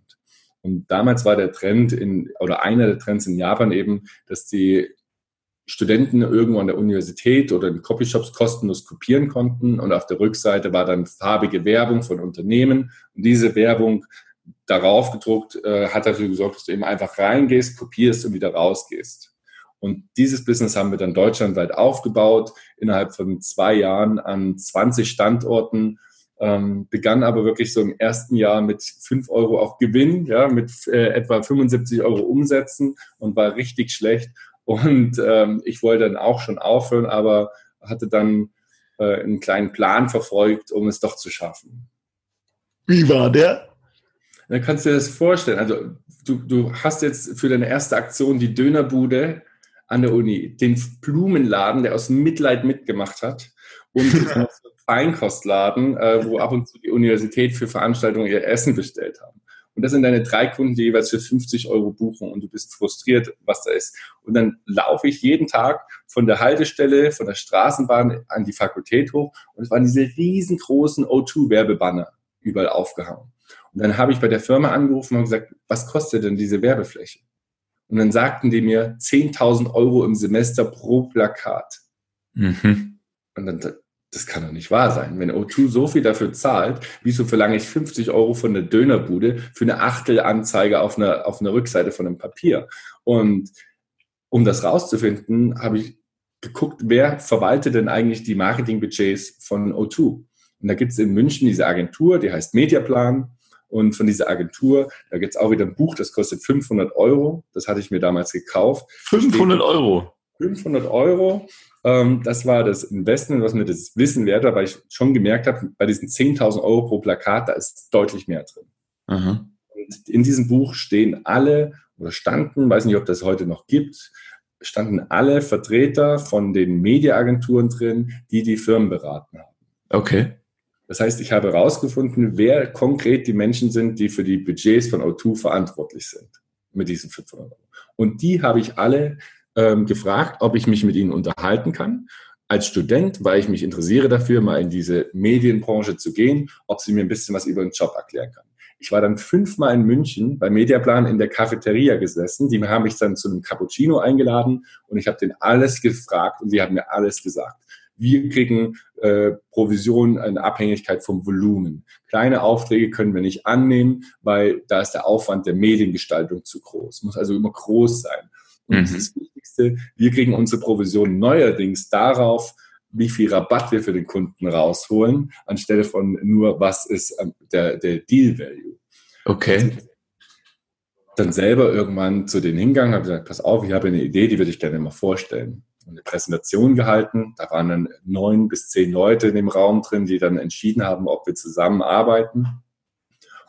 Und damals war der Trend in, oder einer der Trends in Japan eben, dass die Studenten irgendwo an der Universität oder in Copyshops kostenlos kopieren konnten und auf der Rückseite war dann farbige Werbung von Unternehmen und diese Werbung darauf gedruckt äh, hat dafür gesorgt, dass du eben einfach reingehst, kopierst und wieder rausgehst. Und dieses Business haben wir dann deutschlandweit aufgebaut, innerhalb von zwei Jahren an 20 Standorten ähm, begann aber wirklich so im ersten Jahr mit 5 Euro auch Gewinn, ja, mit äh, etwa 75 Euro Umsätzen und war richtig schlecht. Und ähm, ich wollte dann auch schon aufhören, aber hatte dann äh, einen kleinen Plan verfolgt, um es doch zu schaffen. Wie war der? Dann kannst du dir das vorstellen. Also du, du hast jetzt für deine erste Aktion die Dönerbude an der Uni, den Blumenladen, der aus Mitleid mitgemacht hat und Feinkostladen, <laughs> äh, wo ab und zu die Universität für Veranstaltungen ihr Essen bestellt haben. Und das sind deine drei Kunden, die jeweils für 50 Euro buchen und du bist frustriert, was da ist. Und dann laufe ich jeden Tag von der Haltestelle, von der Straßenbahn an die Fakultät hoch und es waren diese riesengroßen O2-Werbebanner überall aufgehangen. Und dann habe ich bei der Firma angerufen und gesagt, was kostet denn diese Werbefläche? Und dann sagten die mir 10.000 Euro im Semester pro Plakat. Mhm. Und dann das kann doch nicht wahr sein. Wenn O2 so viel dafür zahlt, wieso verlange ich 50 Euro von der Dönerbude für eine Achtelanzeige auf einer, auf einer Rückseite von einem Papier? Und um das rauszufinden, habe ich geguckt, wer verwaltet denn eigentlich die Marketingbudgets von O2? Und da gibt es in München diese Agentur, die heißt Mediaplan. Und von dieser Agentur, da gibt es auch wieder ein Buch, das kostet 500 Euro. Das hatte ich mir damals gekauft. 500 Euro? 500 Euro. Ähm, das war das Investment, was mir das Wissen wert war, weil ich schon gemerkt habe, bei diesen 10.000 Euro pro Plakat, da ist deutlich mehr drin. Aha. Und in diesem Buch stehen alle oder standen, weiß nicht, ob das heute noch gibt, standen alle Vertreter von den Mediaagenturen drin, die die Firmen beraten haben. Okay. Das heißt, ich habe herausgefunden, wer konkret die Menschen sind, die für die Budgets von O2 verantwortlich sind mit diesen 500 Euro. Und die habe ich alle ähm, gefragt, ob ich mich mit ihnen unterhalten kann. Als Student, weil ich mich interessiere dafür, mal in diese Medienbranche zu gehen, ob sie mir ein bisschen was über den Job erklären kann. Ich war dann fünfmal in München bei Mediaplan in der Cafeteria gesessen. Die haben mich dann zu einem Cappuccino eingeladen und ich habe denen alles gefragt und sie haben mir alles gesagt. Wir kriegen äh, Provisionen in Abhängigkeit vom Volumen. Kleine Aufträge können wir nicht annehmen, weil da ist der Aufwand der Mediengestaltung zu groß. Muss also immer groß sein. Und mhm. das Wichtigste, wir kriegen unsere Provision neuerdings darauf, wie viel Rabatt wir für den Kunden rausholen, anstelle von nur, was ist ähm, der, der Deal Value. Okay. Also, dann selber irgendwann zu den Hingang, habe gesagt, pass auf, ich habe eine Idee, die würde ich gerne mal vorstellen. Eine Präsentation gehalten, da waren dann neun bis zehn Leute in dem Raum drin, die dann entschieden haben, ob wir zusammenarbeiten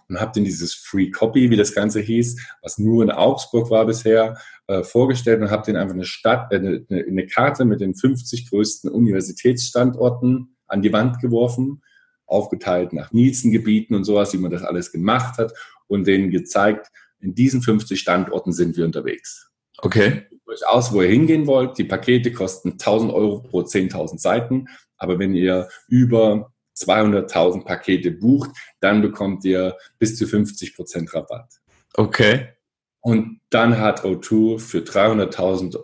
und habe dann dieses Free Copy, wie das Ganze hieß, was nur in Augsburg war bisher, äh, vorgestellt und habe den einfach eine Stadt, äh, eine, eine Karte mit den 50 größten Universitätsstandorten an die Wand geworfen, aufgeteilt nach Nilsengebieten und sowas, wie man das alles gemacht hat und denen gezeigt, in diesen 50 Standorten sind wir unterwegs. Okay. Durchaus, wo ihr hingehen wollt. Die Pakete kosten 1000 Euro pro 10.000 Seiten. Aber wenn ihr über 200.000 Pakete bucht, dann bekommt ihr bis zu 50 Prozent Rabatt. Okay. Und dann hat O2 für 300.000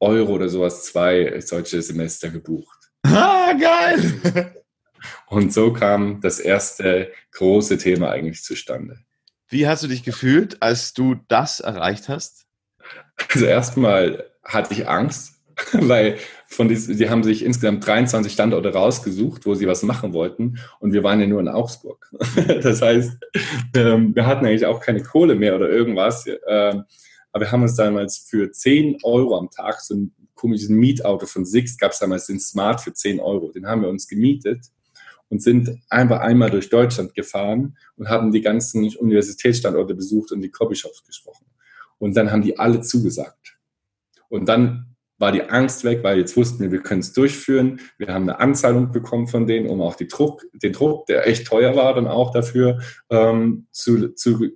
Euro oder sowas zwei solche Semester gebucht. Ah, geil! <laughs> Und so kam das erste große Thema eigentlich zustande. Wie hast du dich gefühlt, als du das erreicht hast? Also erstmal hatte ich Angst, <laughs> weil von diesen, die haben sich insgesamt 23 Standorte rausgesucht, wo sie was machen wollten. Und wir waren ja nur in Augsburg. <laughs> das heißt, ähm, wir hatten eigentlich auch keine Kohle mehr oder irgendwas. Ähm, aber wir haben uns damals für 10 Euro am Tag so ein komisches Mietauto von Six gab es damals den Smart für 10 Euro. Den haben wir uns gemietet und sind einfach einmal durch Deutschland gefahren und haben die ganzen Universitätsstandorte besucht und die Copyshops gesprochen. Und dann haben die alle zugesagt. Und dann war die Angst weg, weil jetzt wussten wir, wir können es durchführen. Wir haben eine Anzahlung bekommen von denen, um auch die Druck, den Druck, der echt teuer war, dann auch dafür ähm, zu, zu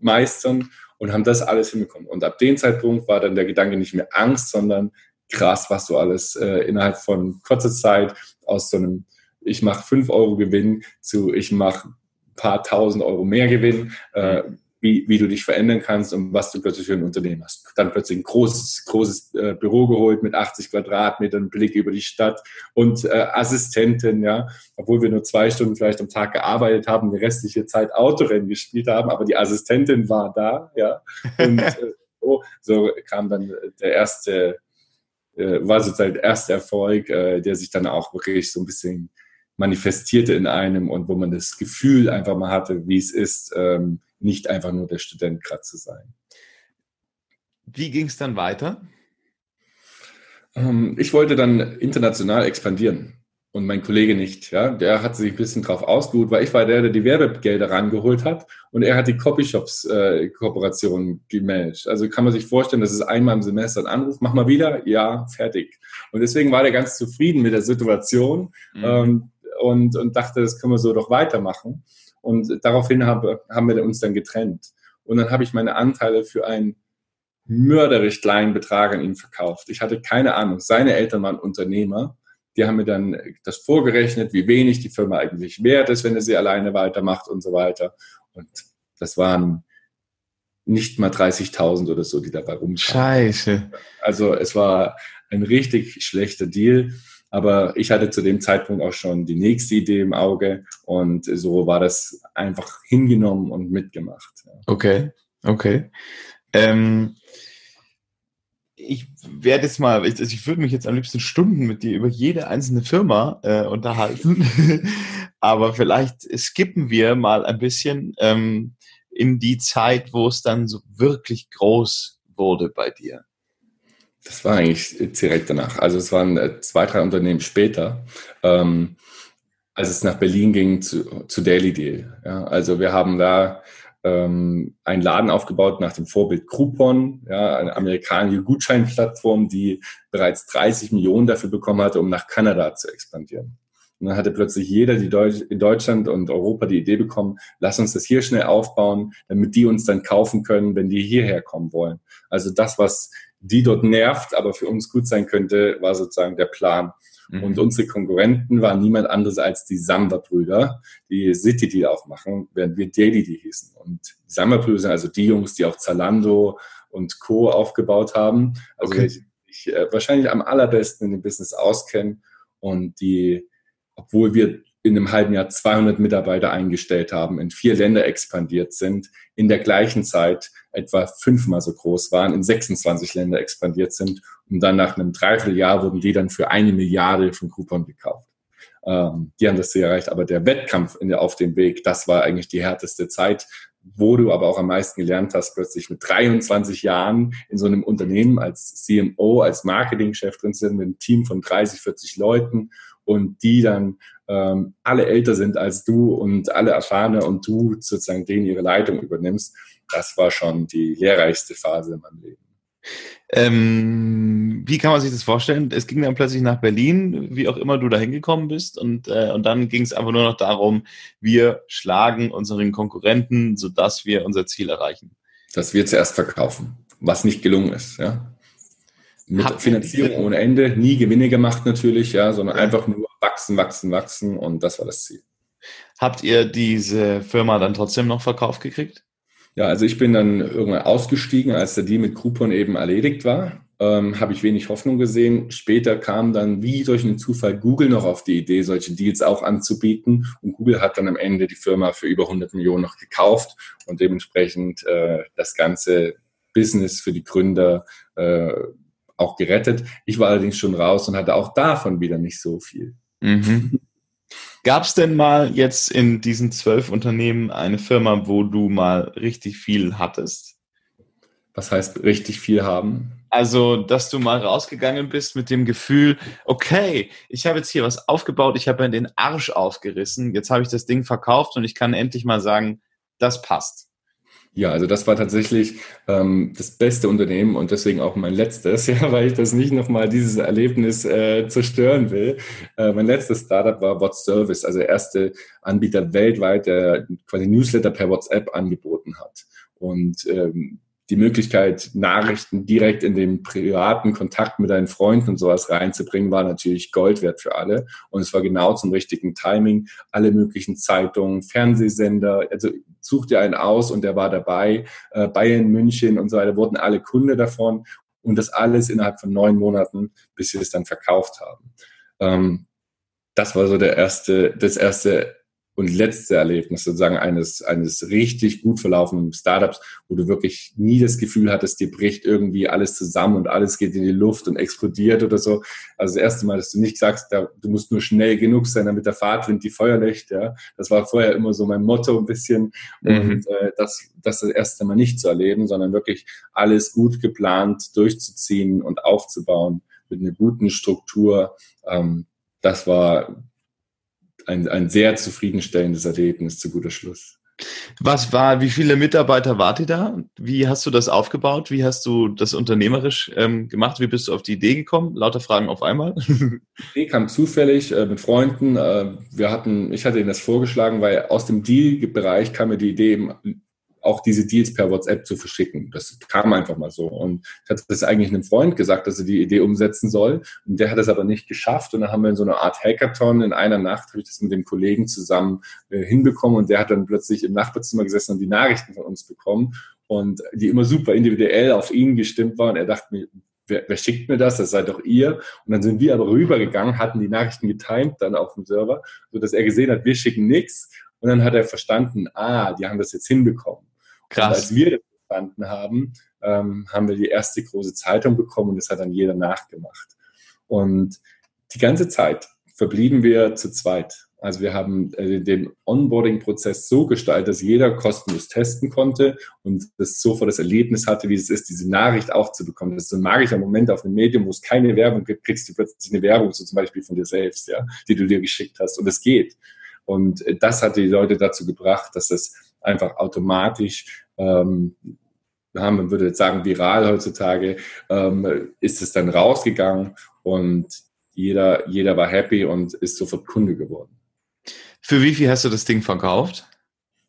meistern und haben das alles hinbekommen. Und ab dem Zeitpunkt war dann der Gedanke nicht mehr Angst, sondern krass, was du alles äh, innerhalb von kurzer Zeit aus so einem ich mache fünf Euro Gewinn zu ich mache paar tausend Euro mehr Gewinn, äh, wie, wie du dich verändern kannst und was du plötzlich für ein Unternehmen hast. Dann plötzlich ein großes, großes äh, Büro geholt mit 80 Quadratmetern, Blick über die Stadt und äh, Assistentin, ja, obwohl wir nur zwei Stunden vielleicht am Tag gearbeitet haben, die restliche Zeit Autorennen gespielt haben, aber die Assistentin war da, ja. Und äh, so, so kam dann der erste, äh, war sozusagen der erste Erfolg, äh, der sich dann auch wirklich so ein bisschen manifestierte in einem und wo man das Gefühl einfach mal hatte, wie es ist, ähm, nicht einfach nur der Student gerade zu sein. Wie ging es dann weiter? Ähm, ich wollte dann international expandieren und mein Kollege nicht. Ja, der hat sich ein bisschen drauf ausgeruht, weil ich war der, der die Werbegelder rangeholt hat und er hat die Copyshops äh, Kooperation gemanagt. Also kann man sich vorstellen, das ist einmal im Semester ein Anruf, mach mal wieder, ja, fertig. Und deswegen war der ganz zufrieden mit der Situation. Mhm. Ähm, und, und dachte, das können wir so doch weitermachen. Und daraufhin habe, haben wir uns dann getrennt. Und dann habe ich meine Anteile für einen mörderisch kleinen Betrag an ihn verkauft. Ich hatte keine Ahnung. Seine Eltern waren Unternehmer. Die haben mir dann das vorgerechnet, wie wenig die Firma eigentlich wert ist, wenn er sie alleine weitermacht und so weiter. Und das waren nicht mal 30.000 oder so, die dabei rumkamen. Scheiße. Also es war ein richtig schlechter Deal. Aber ich hatte zu dem Zeitpunkt auch schon die nächste Idee im Auge und so war das einfach hingenommen und mitgemacht. Okay, okay. Ähm, ich werde jetzt mal, ich, also ich würde mich jetzt am liebsten Stunden mit dir über jede einzelne Firma äh, unterhalten, <laughs> aber vielleicht skippen wir mal ein bisschen ähm, in die Zeit, wo es dann so wirklich groß wurde bei dir. Das war eigentlich direkt danach. Also es waren äh, zwei, drei Unternehmen später, ähm, als es nach Berlin ging zu, zu Daily Deal. Ja, also wir haben da ähm, einen Laden aufgebaut nach dem Vorbild Groupon, ja, eine amerikanische Gutscheinplattform, die bereits 30 Millionen dafür bekommen hatte, um nach Kanada zu expandieren. Und dann hatte plötzlich jeder die Deutsch in Deutschland und Europa die Idee bekommen, lass uns das hier schnell aufbauen, damit die uns dann kaufen können, wenn die hierher kommen wollen. Also das, was die dort nervt, aber für uns gut sein könnte, war sozusagen der Plan. Mhm. Und unsere Konkurrenten waren niemand anderes als die Samba-Brüder, die City Deal aufmachen, während wir Daily Deal hießen. Und die Samba-Brüder sind also die Jungs, die auch Zalando und Co. aufgebaut haben. Also okay. die sich äh, wahrscheinlich am allerbesten in dem Business auskennen und die, obwohl wir in einem halben Jahr 200 Mitarbeiter eingestellt haben, in vier Länder expandiert sind, in der gleichen Zeit etwa fünfmal so groß waren, in 26 Länder expandiert sind und dann nach einem Dreivierteljahr wurden die dann für eine Milliarde von Coupon gekauft. Ähm, die haben das sehr erreicht, aber der Wettkampf in auf dem Weg, das war eigentlich die härteste Zeit, wo du aber auch am meisten gelernt hast, plötzlich mit 23 Jahren in so einem Unternehmen als CMO, als Marketingchef drin sind, mit einem Team von 30, 40 Leuten und die dann ähm, alle älter sind als du und alle erfahrener und du sozusagen denen ihre Leitung übernimmst, das war schon die lehrreichste Phase in meinem Leben. Ähm, wie kann man sich das vorstellen? Es ging dann plötzlich nach Berlin, wie auch immer du da hingekommen bist, und, äh, und dann ging es einfach nur noch darum, wir schlagen unseren Konkurrenten, sodass wir unser Ziel erreichen. Dass wir zuerst verkaufen, was nicht gelungen ist, ja. Mit Habt Finanzierung ohne Ende, nie Gewinne gemacht natürlich, ja, sondern einfach nur wachsen, wachsen, wachsen und das war das Ziel. Habt ihr diese Firma dann trotzdem noch verkauft gekriegt? Ja, also ich bin dann irgendwann ausgestiegen, als der Deal mit Groupon eben erledigt war. Ähm, habe ich wenig Hoffnung gesehen. Später kam dann wie durch einen Zufall Google noch auf die Idee, solche Deals auch anzubieten. Und Google hat dann am Ende die Firma für über 100 Millionen noch gekauft und dementsprechend äh, das ganze Business für die Gründer äh, auch gerettet. Ich war allerdings schon raus und hatte auch davon wieder nicht so viel. Mhm. Gab es denn mal jetzt in diesen zwölf Unternehmen eine Firma, wo du mal richtig viel hattest? Was heißt richtig viel haben? Also, dass du mal rausgegangen bist mit dem Gefühl, okay, ich habe jetzt hier was aufgebaut, ich habe mir den Arsch aufgerissen, jetzt habe ich das Ding verkauft und ich kann endlich mal sagen, das passt. Ja, also das war tatsächlich ähm, das beste Unternehmen und deswegen auch mein letztes, <laughs> ja, weil ich das nicht nochmal dieses Erlebnis äh, zerstören will. Äh, mein letztes Startup war What's Service, also der erste Anbieter weltweit, der quasi Newsletter per WhatsApp angeboten hat. Und ähm, die Möglichkeit, Nachrichten direkt in den privaten Kontakt mit deinen Freunden und sowas reinzubringen, war natürlich Gold wert für alle. Und es war genau zum richtigen Timing. Alle möglichen Zeitungen, Fernsehsender, also such dir einen aus und der war dabei. Äh, Bayern, München und so weiter wurden alle Kunde davon. Und das alles innerhalb von neun Monaten, bis wir es dann verkauft haben. Ähm, das war so der erste, das erste und letzte Erlebnis sozusagen eines, eines richtig gut verlaufenden Startups, wo du wirklich nie das Gefühl hattest, dir bricht irgendwie alles zusammen und alles geht in die Luft und explodiert oder so. Also das erste Mal, dass du nicht sagst, da, du musst nur schnell genug sein, damit der Fahrtwind die Feuer löscht, ja. Das war vorher immer so mein Motto ein bisschen. Mhm. Und äh, das, das das erste Mal nicht zu erleben, sondern wirklich alles gut geplant durchzuziehen und aufzubauen mit einer guten Struktur. Ähm, das war ein, ein sehr zufriedenstellendes Erlebnis zu guter Schluss. Was war, wie viele Mitarbeiter wart ihr da? Wie hast du das aufgebaut? Wie hast du das unternehmerisch ähm, gemacht? Wie bist du auf die Idee gekommen? Lauter Fragen auf einmal. <laughs> Die Idee kam zufällig äh, mit Freunden. Äh, wir hatten, ich hatte ihnen das vorgeschlagen, weil aus dem Deal-Bereich kam mir die Idee, eben auch diese Deals per WhatsApp zu verschicken. Das kam einfach mal so. Und ich hatte das eigentlich einem Freund gesagt, dass er die Idee umsetzen soll. Und der hat es aber nicht geschafft. Und dann haben wir in so einer Art Hackathon in einer Nacht, habe ich das mit dem Kollegen zusammen äh, hinbekommen. Und der hat dann plötzlich im Nachbarzimmer gesessen und die Nachrichten von uns bekommen. Und die immer super individuell auf ihn gestimmt waren. Er dachte mir, wer, wer schickt mir das? Das seid doch ihr. Und dann sind wir aber rübergegangen, hatten die Nachrichten getimt dann auf dem Server, so dass er gesehen hat, wir schicken nichts. Und dann hat er verstanden, ah, die haben das jetzt hinbekommen. Krass. Und als wir das verstanden haben, ähm, haben wir die erste große Zeitung bekommen und das hat dann jeder nachgemacht. Und die ganze Zeit verblieben wir zu zweit. Also wir haben äh, den Onboarding-Prozess so gestaltet, dass jeder kostenlos testen konnte und das sofort das Erlebnis hatte, wie es ist, diese Nachricht auch zu bekommen. Das ist so ein magischer Moment auf einem Medium, wo es keine Werbung gibt, kriegst du plötzlich eine Werbung, so zum Beispiel von dir selbst, ja, die du dir geschickt hast. Und es geht. Und äh, das hat die Leute dazu gebracht, dass das einfach automatisch ähm, haben, man würde jetzt sagen, viral heutzutage, ähm, ist es dann rausgegangen und jeder, jeder war happy und ist sofort Kunde geworden. Für wie viel hast du das Ding verkauft?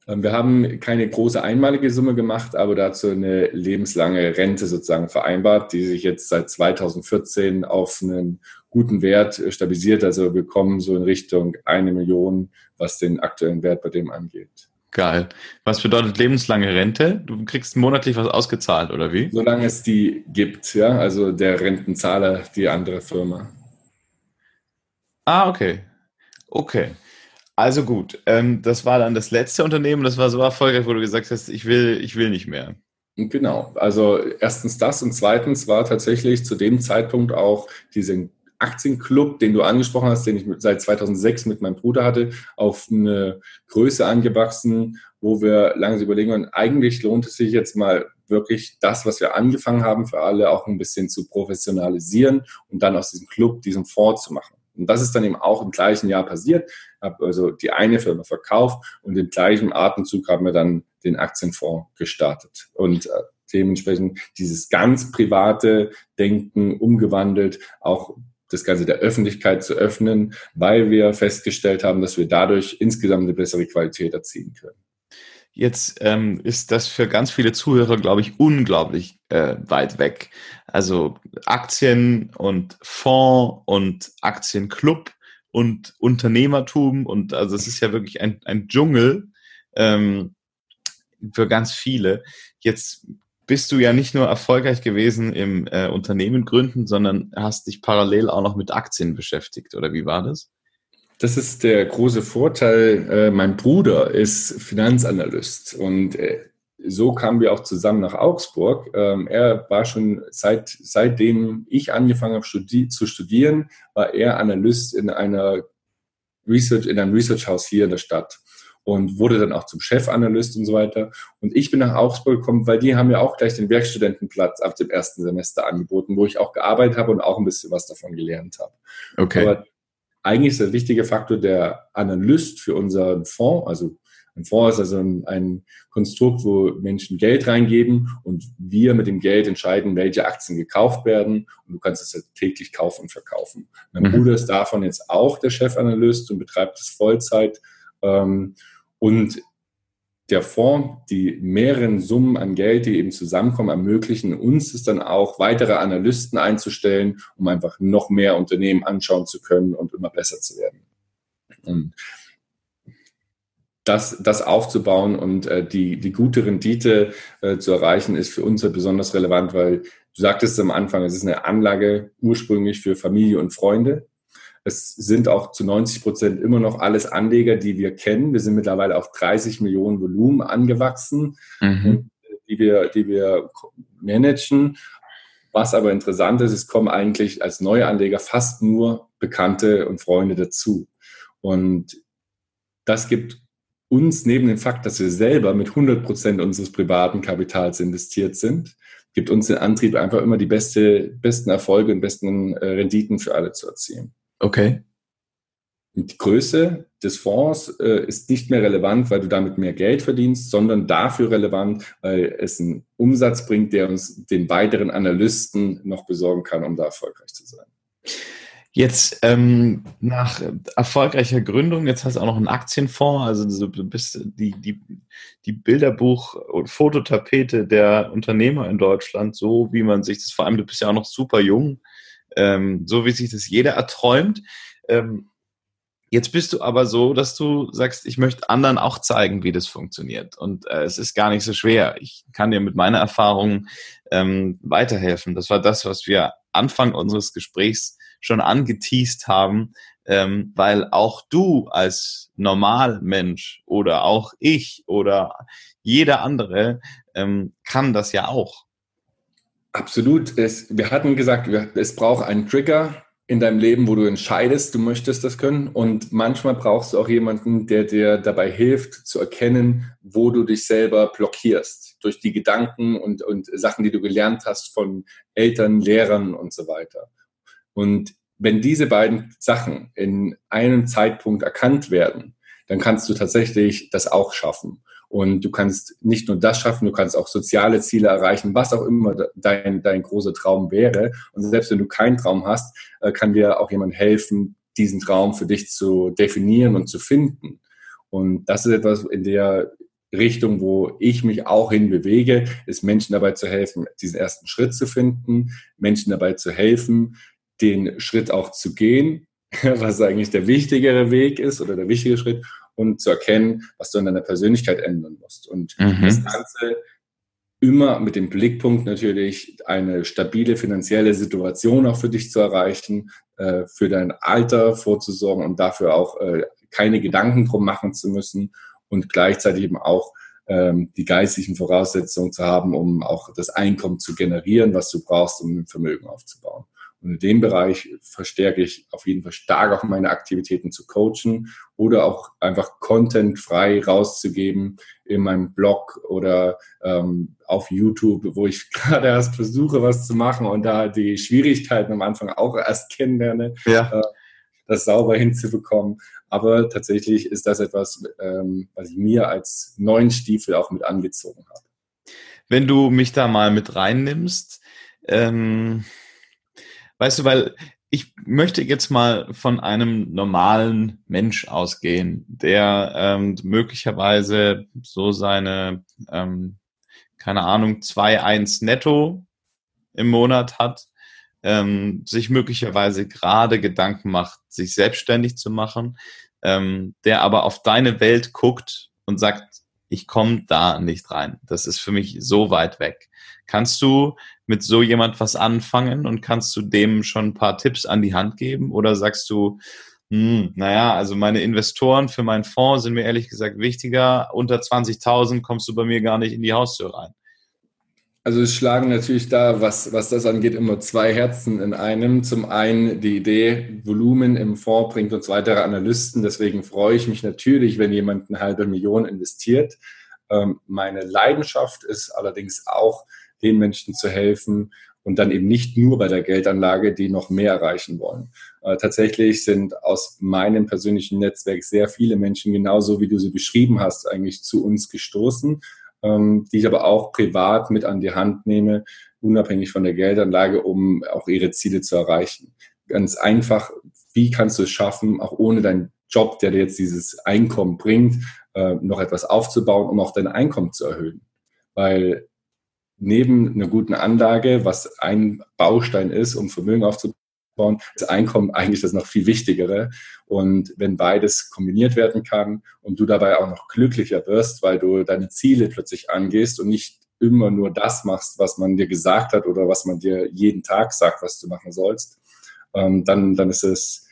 Ähm, wir haben keine große einmalige Summe gemacht, aber dazu eine lebenslange Rente sozusagen vereinbart, die sich jetzt seit 2014 auf einen guten Wert stabilisiert. Also wir kommen so in Richtung eine Million, was den aktuellen Wert bei dem angeht. Geil. Was bedeutet lebenslange Rente? Du kriegst monatlich was ausgezahlt, oder wie? Solange es die gibt, ja. Also der Rentenzahler, die andere Firma. Ah, okay. Okay. Also gut. Ähm, das war dann das letzte Unternehmen. Das war so erfolgreich, wo du gesagt hast, ich will, ich will nicht mehr. Genau. Also erstens das und zweitens war tatsächlich zu dem Zeitpunkt auch diese Aktienclub, den du angesprochen hast, den ich seit 2006 mit meinem Bruder hatte, auf eine Größe angewachsen, wo wir langsam überlegen, und eigentlich lohnt es sich jetzt mal wirklich das, was wir angefangen haben, für alle auch ein bisschen zu professionalisieren und dann aus diesem Club diesen Fonds zu machen. Und das ist dann eben auch im gleichen Jahr passiert. Habe also die eine Firma verkauft und im gleichen Atemzug haben wir dann den Aktienfonds gestartet. Und äh, dementsprechend dieses ganz private Denken umgewandelt, auch das Ganze der Öffentlichkeit zu öffnen, weil wir festgestellt haben, dass wir dadurch insgesamt eine bessere Qualität erzielen können. Jetzt ähm, ist das für ganz viele Zuhörer, glaube ich, unglaublich äh, weit weg. Also Aktien und Fonds und Aktienclub und Unternehmertum und also es ist ja wirklich ein, ein Dschungel ähm, für ganz viele. Jetzt bist du ja nicht nur erfolgreich gewesen im äh, Unternehmen gründen, sondern hast dich parallel auch noch mit Aktien beschäftigt, oder wie war das? Das ist der große Vorteil. Äh, mein Bruder ist Finanzanalyst und äh, so kamen wir auch zusammen nach Augsburg. Ähm, er war schon seit, seitdem ich angefangen habe studi zu studieren, war er Analyst in einer Research, in einem Research House hier in der Stadt und wurde dann auch zum Chefanalyst und so weiter. Und ich bin nach Augsburg gekommen, weil die haben ja auch gleich den Werkstudentenplatz ab dem ersten Semester angeboten, wo ich auch gearbeitet habe und auch ein bisschen was davon gelernt habe. Okay. Aber eigentlich ist der wichtige Faktor der Analyst für unseren Fonds, also ein Fonds ist also ein, ein, Konstrukt, wo Menschen Geld reingeben und wir mit dem Geld entscheiden, welche Aktien gekauft werden. Und du kannst es ja täglich kaufen und verkaufen. Mein mhm. Bruder ist davon jetzt auch der Chefanalyst und betreibt es Vollzeit. Ähm, und der Fonds, die mehreren Summen an Geld, die eben zusammenkommen, ermöglichen uns es dann auch, weitere Analysten einzustellen, um einfach noch mehr Unternehmen anschauen zu können und immer besser zu werden. Und das, das aufzubauen und äh, die, die gute Rendite äh, zu erreichen, ist für uns halt besonders relevant, weil du sagtest am Anfang, es ist eine Anlage ursprünglich für Familie und Freunde. Es sind auch zu 90 Prozent immer noch alles Anleger, die wir kennen. Wir sind mittlerweile auf 30 Millionen Volumen angewachsen, mhm. die, wir, die wir managen. Was aber interessant ist, es kommen eigentlich als neue Anleger fast nur Bekannte und Freunde dazu. Und das gibt uns neben dem Fakt, dass wir selber mit 100 Prozent unseres privaten Kapitals investiert sind, gibt uns den Antrieb, einfach immer die beste, besten Erfolge und besten äh, Renditen für alle zu erzielen. Okay. die Größe des Fonds äh, ist nicht mehr relevant, weil du damit mehr Geld verdienst, sondern dafür relevant, weil es einen Umsatz bringt, der uns den weiteren Analysten noch besorgen kann, um da erfolgreich zu sein. Jetzt ähm, nach erfolgreicher Gründung, jetzt hast du auch noch einen Aktienfonds, also du bist die, die, die Bilderbuch- und Fototapete der Unternehmer in Deutschland, so wie man sich das, vor allem du bist ja auch noch super jung, ähm, so wie sich das jeder erträumt. Ähm, Jetzt bist du aber so, dass du sagst, ich möchte anderen auch zeigen, wie das funktioniert. Und äh, es ist gar nicht so schwer. Ich kann dir mit meiner Erfahrung ähm, weiterhelfen. Das war das, was wir Anfang unseres Gesprächs schon angeteased haben, ähm, weil auch du als Normalmensch oder auch ich oder jeder andere ähm, kann das ja auch. Absolut. Es, wir hatten gesagt, es braucht einen Trigger, in deinem Leben, wo du entscheidest, du möchtest das können. Und manchmal brauchst du auch jemanden, der dir dabei hilft zu erkennen, wo du dich selber blockierst. Durch die Gedanken und, und Sachen, die du gelernt hast von Eltern, Lehrern und so weiter. Und wenn diese beiden Sachen in einem Zeitpunkt erkannt werden, dann kannst du tatsächlich das auch schaffen. Und du kannst nicht nur das schaffen, du kannst auch soziale Ziele erreichen, was auch immer dein, dein großer Traum wäre. Und selbst wenn du keinen Traum hast, äh, kann dir auch jemand helfen, diesen Traum für dich zu definieren und zu finden. Und das ist etwas in der Richtung, wo ich mich auch hin bewege, ist Menschen dabei zu helfen, diesen ersten Schritt zu finden, Menschen dabei zu helfen, den Schritt auch zu gehen, <laughs> was eigentlich der wichtigere Weg ist oder der wichtige Schritt und zu erkennen, was du in deiner Persönlichkeit ändern musst. Und mhm. das Ganze immer mit dem Blickpunkt natürlich eine stabile finanzielle Situation auch für dich zu erreichen, äh, für dein Alter vorzusorgen und dafür auch äh, keine Gedanken drum machen zu müssen und gleichzeitig eben auch ähm, die geistigen Voraussetzungen zu haben, um auch das Einkommen zu generieren, was du brauchst, um ein Vermögen aufzubauen. Und in dem Bereich verstärke ich auf jeden Fall stark auch meine Aktivitäten zu coachen oder auch einfach Content frei rauszugeben in meinem Blog oder ähm, auf YouTube, wo ich <laughs> gerade erst versuche, was zu machen und da die Schwierigkeiten am Anfang auch <laughs> erst kennenlerne, ja. äh, das sauber hinzubekommen. Aber tatsächlich ist das etwas, ähm, was ich mir als neuen Stiefel auch mit angezogen habe. Wenn du mich da mal mit reinnimmst, ähm Weißt du, weil ich möchte jetzt mal von einem normalen Mensch ausgehen, der ähm, möglicherweise so seine, ähm, keine Ahnung, 2,1 netto im Monat hat, ähm, sich möglicherweise gerade Gedanken macht, sich selbstständig zu machen, ähm, der aber auf deine Welt guckt und sagt, ich komme da nicht rein. Das ist für mich so weit weg. Kannst du mit so jemand was anfangen und kannst du dem schon ein paar Tipps an die Hand geben? Oder sagst du, hm, naja, also meine Investoren für meinen Fonds sind mir ehrlich gesagt wichtiger. Unter 20.000 kommst du bei mir gar nicht in die Haustür rein. Also es schlagen natürlich da, was, was das angeht, immer zwei Herzen in einem. Zum einen die Idee, Volumen im Fonds bringt uns weitere Analysten. Deswegen freue ich mich natürlich, wenn jemand eine halbe Million investiert. Ähm, meine Leidenschaft ist allerdings auch, den Menschen zu helfen und dann eben nicht nur bei der Geldanlage, die noch mehr erreichen wollen. Äh, tatsächlich sind aus meinem persönlichen Netzwerk sehr viele Menschen, genauso wie du sie beschrieben hast, eigentlich zu uns gestoßen, ähm, die ich aber auch privat mit an die Hand nehme, unabhängig von der Geldanlage, um auch ihre Ziele zu erreichen. Ganz einfach, wie kannst du es schaffen, auch ohne deinen Job, der dir jetzt dieses Einkommen bringt, äh, noch etwas aufzubauen, um auch dein Einkommen zu erhöhen. Weil neben einer guten Anlage, was ein Baustein ist, um Vermögen aufzubauen, das Einkommen eigentlich das noch viel Wichtigere. Und wenn beides kombiniert werden kann und du dabei auch noch glücklicher wirst, weil du deine Ziele plötzlich angehst und nicht immer nur das machst, was man dir gesagt hat oder was man dir jeden Tag sagt, was du machen sollst, ähm, dann, dann ist es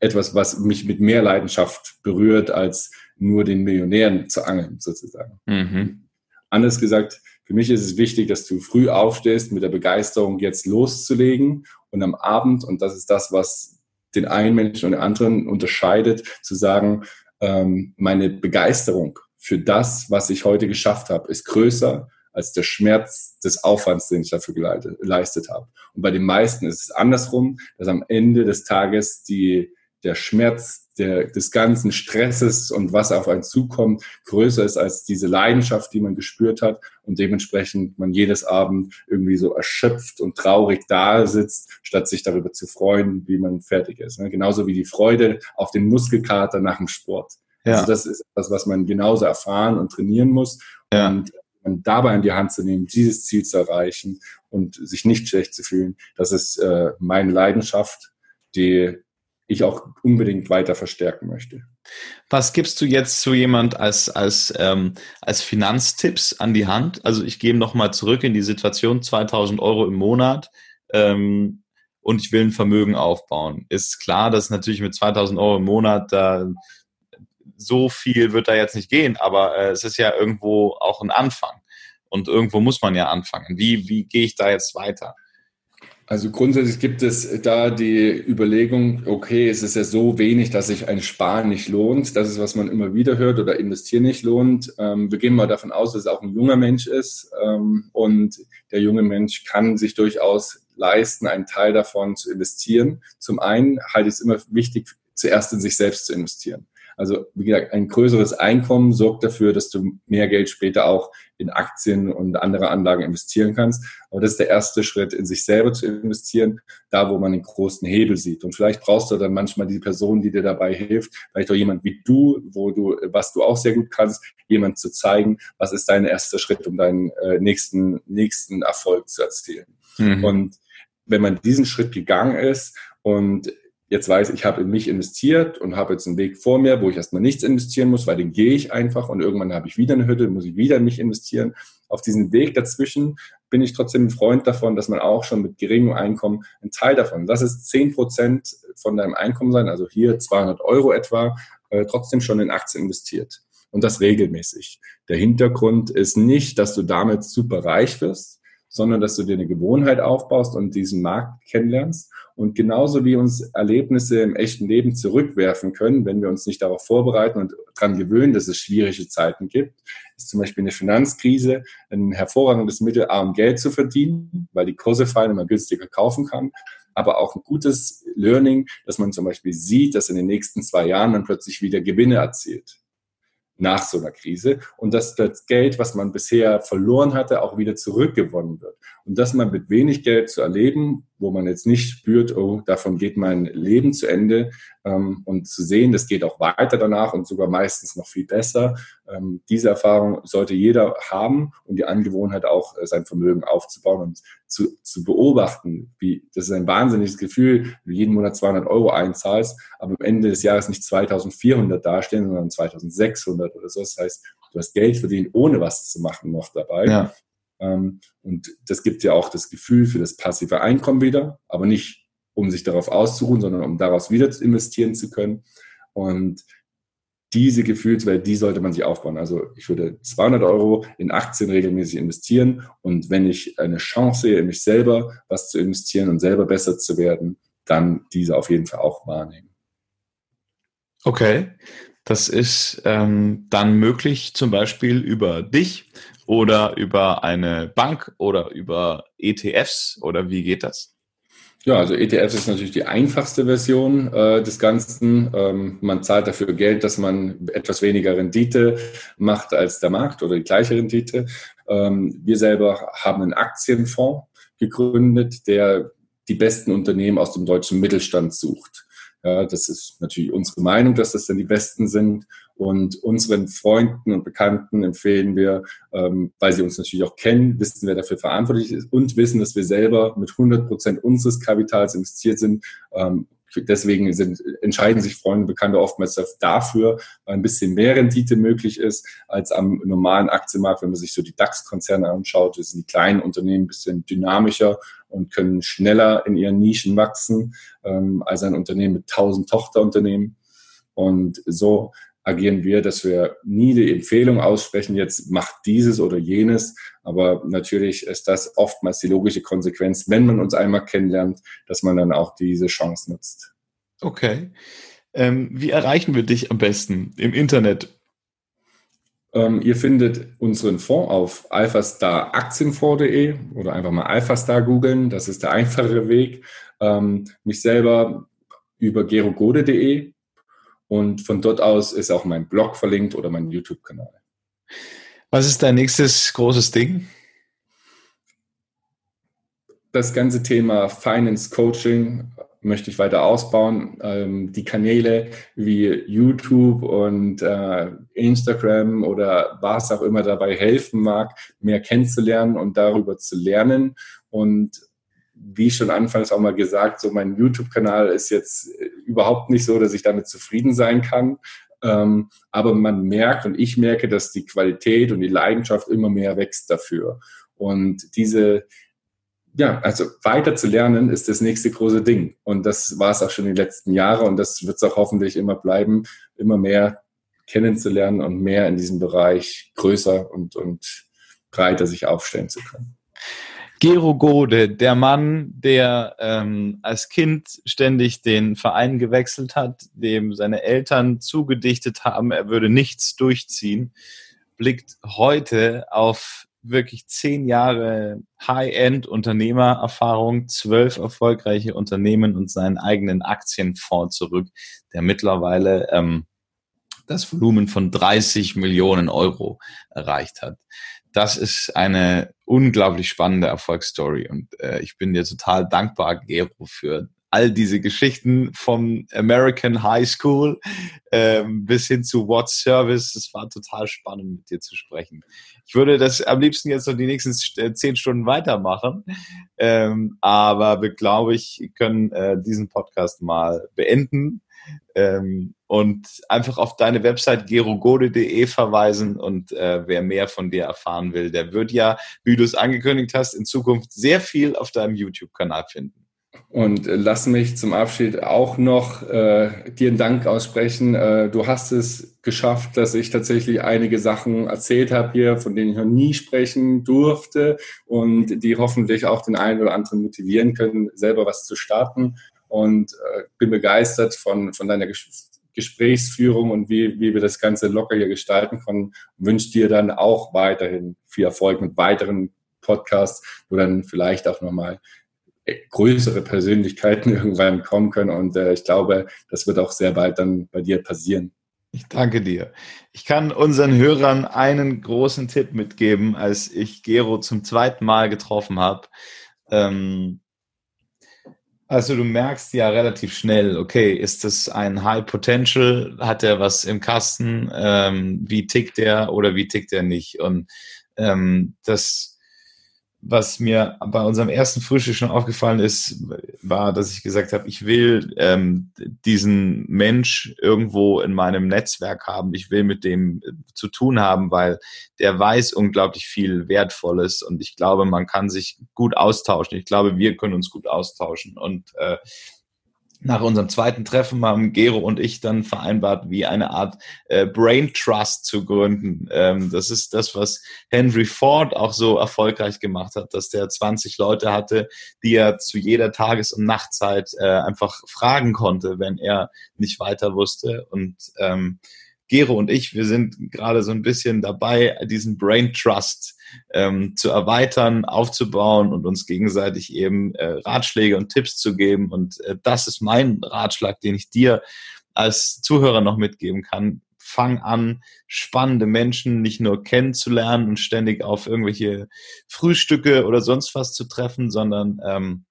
etwas, was mich mit mehr Leidenschaft berührt, als nur den Millionären zu angeln, sozusagen. Mhm. Anders gesagt, für mich ist es wichtig, dass du früh aufstehst mit der Begeisterung, jetzt loszulegen und am Abend, und das ist das, was den einen Menschen und den anderen unterscheidet, zu sagen, ähm, meine Begeisterung für das, was ich heute geschafft habe, ist größer als der Schmerz des Aufwands, den ich dafür geleistet habe. Und bei den meisten ist es andersrum, dass am Ende des Tages die, der Schmerz der, des ganzen Stresses und was auf einen zukommt, größer ist als diese Leidenschaft, die man gespürt hat und dementsprechend man jedes Abend irgendwie so erschöpft und traurig da sitzt, statt sich darüber zu freuen, wie man fertig ist. Ne? Genauso wie die Freude auf den Muskelkater nach dem Sport. Ja. Also das ist etwas, was man genauso erfahren und trainieren muss. Ja. Und man dabei in die Hand zu nehmen, dieses Ziel zu erreichen und sich nicht schlecht zu fühlen, das ist äh, meine Leidenschaft, die ich auch unbedingt weiter verstärken möchte. Was gibst du jetzt zu jemand als, als, ähm, als Finanztipps an die Hand? Also ich gehe nochmal zurück in die Situation, 2000 Euro im Monat ähm, und ich will ein Vermögen aufbauen. Ist klar, dass natürlich mit 2000 Euro im Monat da so viel wird da jetzt nicht gehen, aber äh, es ist ja irgendwo auch ein Anfang. Und irgendwo muss man ja anfangen. Wie, wie gehe ich da jetzt weiter? Also grundsätzlich gibt es da die Überlegung, okay, es ist ja so wenig, dass sich ein Sparen nicht lohnt. Das ist, was man immer wieder hört oder investieren nicht lohnt. Ähm, wir gehen mal davon aus, dass es auch ein junger Mensch ist. Ähm, und der junge Mensch kann sich durchaus leisten, einen Teil davon zu investieren. Zum einen halte ich es immer wichtig, zuerst in sich selbst zu investieren. Also wie gesagt, ein größeres Einkommen sorgt dafür, dass du mehr Geld später auch in Aktien und andere Anlagen investieren kannst. Aber das ist der erste Schritt, in sich selber zu investieren, da wo man den großen Hebel sieht. Und vielleicht brauchst du dann manchmal die Person, die dir dabei hilft, vielleicht auch jemand wie du, wo du, was du auch sehr gut kannst, jemand zu zeigen, was ist dein erster Schritt, um deinen äh, nächsten, nächsten Erfolg zu erzielen. Mhm. Und wenn man diesen Schritt gegangen ist und jetzt weiß, ich habe in mich investiert und habe jetzt einen Weg vor mir, wo ich erstmal nichts investieren muss, weil den gehe ich einfach und irgendwann habe ich wieder eine Hütte, muss ich wieder in mich investieren. Auf diesen Weg dazwischen bin ich trotzdem ein Freund davon, dass man auch schon mit geringem Einkommen einen Teil davon, das ist zehn Prozent von deinem Einkommen sein, also hier 200 Euro etwa, äh, trotzdem schon in Aktien investiert. Und das regelmäßig. Der Hintergrund ist nicht, dass du damit super reich wirst, sondern dass du dir eine Gewohnheit aufbaust und diesen Markt kennenlernst und genauso wie uns Erlebnisse im echten Leben zurückwerfen können, wenn wir uns nicht darauf vorbereiten und daran gewöhnen, dass es schwierige Zeiten gibt, ist zum Beispiel eine Finanzkrise ein hervorragendes Mittel, arm Geld zu verdienen, weil die Kurse fallen und man günstiger kaufen kann. Aber auch ein gutes Learning, dass man zum Beispiel sieht, dass in den nächsten zwei Jahren man plötzlich wieder Gewinne erzielt nach so einer Krise und dass das Geld, was man bisher verloren hatte, auch wieder zurückgewonnen wird. Und dass man mit wenig Geld zu erleben, wo man jetzt nicht spürt, oh, davon geht mein Leben zu Ende ähm, und zu sehen, das geht auch weiter danach und sogar meistens noch viel besser. Ähm, diese Erfahrung sollte jeder haben und die Angewohnheit auch, äh, sein Vermögen aufzubauen und zu, zu beobachten. Wie, das ist ein wahnsinniges Gefühl, wenn du jeden Monat 200 Euro einzahlst, aber am Ende des Jahres nicht 2400 dastehen, sondern 2600 oder so. Das heißt, du hast Geld verdient, ohne was zu machen noch dabei. Ja. Ähm, und das gibt ja auch das Gefühl für das passive Einkommen wieder, aber nicht um sich darauf auszuruhen, sondern um daraus wieder investieren zu können. Und diese Gefühlswelt, die sollte man sich aufbauen. Also ich würde 200 Euro in Aktien regelmäßig investieren und wenn ich eine Chance sehe, in mich selber was zu investieren und selber besser zu werden, dann diese auf jeden Fall auch wahrnehmen. Okay, das ist ähm, dann möglich zum Beispiel über dich oder über eine Bank oder über ETFs oder wie geht das? Ja, also ETFs ist natürlich die einfachste Version äh, des Ganzen. Ähm, man zahlt dafür Geld, dass man etwas weniger Rendite macht als der Markt oder die gleiche Rendite. Ähm, wir selber haben einen Aktienfonds gegründet, der die besten Unternehmen aus dem deutschen Mittelstand sucht. Ja, das ist natürlich unsere Meinung, dass das dann die besten sind. Und unseren Freunden und Bekannten empfehlen wir, ähm, weil sie uns natürlich auch kennen, wissen, wer dafür verantwortlich ist und wissen, dass wir selber mit 100 Prozent unseres Kapitals investiert sind, ähm, deswegen sind, entscheiden sich Freunde, Bekannte oftmals dafür, weil ein bisschen mehr Rendite möglich ist als am normalen Aktienmarkt. Wenn man sich so die DAX-Konzerne anschaut, sind die kleinen Unternehmen ein bisschen dynamischer und können schneller in ihren Nischen wachsen ähm, als ein Unternehmen mit tausend Tochterunternehmen. Und so agieren wir, dass wir nie die Empfehlung aussprechen, jetzt macht dieses oder jenes. Aber natürlich ist das oftmals die logische Konsequenz, wenn man uns einmal kennenlernt, dass man dann auch diese Chance nutzt. Okay. Ähm, wie erreichen wir dich am besten im Internet? Ähm, ihr findet unseren Fonds auf alphastar-aktienfonds.de oder einfach mal Alphastar googeln. Das ist der einfachere Weg. Ähm, mich selber über gerogode.de Und von dort aus ist auch mein Blog verlinkt oder mein YouTube-Kanal. Was ist dein nächstes großes Ding? Das ganze Thema Finance Coaching möchte ich weiter ausbauen. Ähm, die Kanäle wie YouTube und äh, Instagram oder was auch immer dabei helfen mag, mehr kennenzulernen und darüber zu lernen. Und wie schon anfangs auch mal gesagt, so mein YouTube-Kanal ist jetzt überhaupt nicht so, dass ich damit zufrieden sein kann. Ähm, aber man merkt und ich merke, dass die Qualität und die Leidenschaft immer mehr wächst dafür. Und diese, ja, also weiter zu lernen ist das nächste große Ding. Und das war es auch schon die letzten Jahre und das wird es auch hoffentlich immer bleiben, immer mehr kennenzulernen und mehr in diesem Bereich größer und, und breiter sich aufstellen zu können. Gero Gode, der Mann, der ähm, als Kind ständig den Verein gewechselt hat, dem seine Eltern zugedichtet haben, er würde nichts durchziehen, blickt heute auf wirklich zehn Jahre High-End-Unternehmererfahrung, zwölf erfolgreiche Unternehmen und seinen eigenen Aktienfonds zurück, der mittlerweile ähm, das Volumen von 30 Millionen Euro erreicht hat. Das ist eine unglaublich spannende Erfolgsstory und äh, ich bin dir total dankbar, Gero, für all diese Geschichten vom American High School ähm, bis hin zu What Service. Es war total spannend, mit dir zu sprechen. Ich würde das am liebsten jetzt noch die nächsten äh, zehn Stunden weitermachen, ähm, aber wir, glaube ich, können äh, diesen Podcast mal beenden. Ähm, und einfach auf deine Website gerogode.de verweisen und äh, wer mehr von dir erfahren will, der wird ja, wie du es angekündigt hast, in Zukunft sehr viel auf deinem YouTube-Kanal finden. Und äh, lass mich zum Abschied auch noch äh, dir einen Dank aussprechen. Äh, du hast es geschafft, dass ich tatsächlich einige Sachen erzählt habe hier, von denen ich noch nie sprechen durfte und die hoffentlich auch den einen oder anderen motivieren können, selber was zu starten. Und äh, bin begeistert von, von deiner Ges Gesprächsführung und wie, wie wir das Ganze locker hier gestalten können. Wünsche dir dann auch weiterhin viel Erfolg mit weiteren Podcasts, wo dann vielleicht auch nochmal größere Persönlichkeiten <laughs> irgendwann kommen können. Und äh, ich glaube, das wird auch sehr bald dann bei dir passieren. Ich danke dir. Ich kann unseren Hörern einen großen Tipp mitgeben, als ich Gero zum zweiten Mal getroffen habe. Ähm, also du merkst ja relativ schnell, okay, ist das ein High Potential? Hat er was im Kasten? Ähm, wie tickt er oder wie tickt er nicht? Und ähm, das was mir bei unserem ersten Frühstück schon aufgefallen ist, war, dass ich gesagt habe, ich will ähm, diesen Mensch irgendwo in meinem Netzwerk haben. Ich will mit dem äh, zu tun haben, weil der weiß unglaublich viel Wertvolles und ich glaube, man kann sich gut austauschen. Ich glaube, wir können uns gut austauschen und äh, nach unserem zweiten Treffen haben Gero und ich dann vereinbart, wie eine Art äh, Brain Trust zu gründen. Ähm, das ist das, was Henry Ford auch so erfolgreich gemacht hat, dass der 20 Leute hatte, die er zu jeder Tages- und Nachtzeit äh, einfach fragen konnte, wenn er nicht weiter wusste. Und ähm, Gero und ich, wir sind gerade so ein bisschen dabei, diesen Brain Trust ähm, zu erweitern, aufzubauen und uns gegenseitig eben äh, Ratschläge und Tipps zu geben. Und äh, das ist mein Ratschlag, den ich dir als Zuhörer noch mitgeben kann. Fang an, spannende Menschen nicht nur kennenzulernen und ständig auf irgendwelche Frühstücke oder sonst was zu treffen, sondern ähm,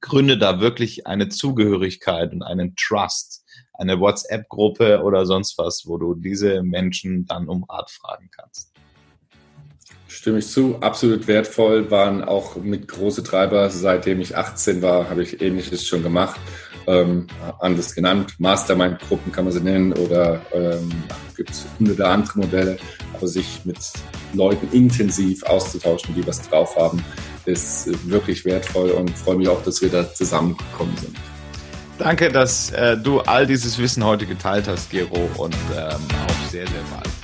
gründe da wirklich eine Zugehörigkeit und einen Trust, eine WhatsApp-Gruppe oder sonst was, wo du diese Menschen dann um Rat fragen kannst. Stimme ich zu, absolut wertvoll, waren auch mit große Treiber. Seitdem ich 18 war, habe ich ähnliches schon gemacht. Ähm, anders genannt, Mastermind-Gruppen kann man sie nennen oder ähm, gibt es hunderte andere Modelle, aber sich mit Leuten intensiv auszutauschen, die was drauf haben, ist wirklich wertvoll und freue mich auch, dass wir da zusammengekommen sind. Danke, dass äh, du all dieses Wissen heute geteilt hast, Gero, und ähm, auf sehr, sehr bald.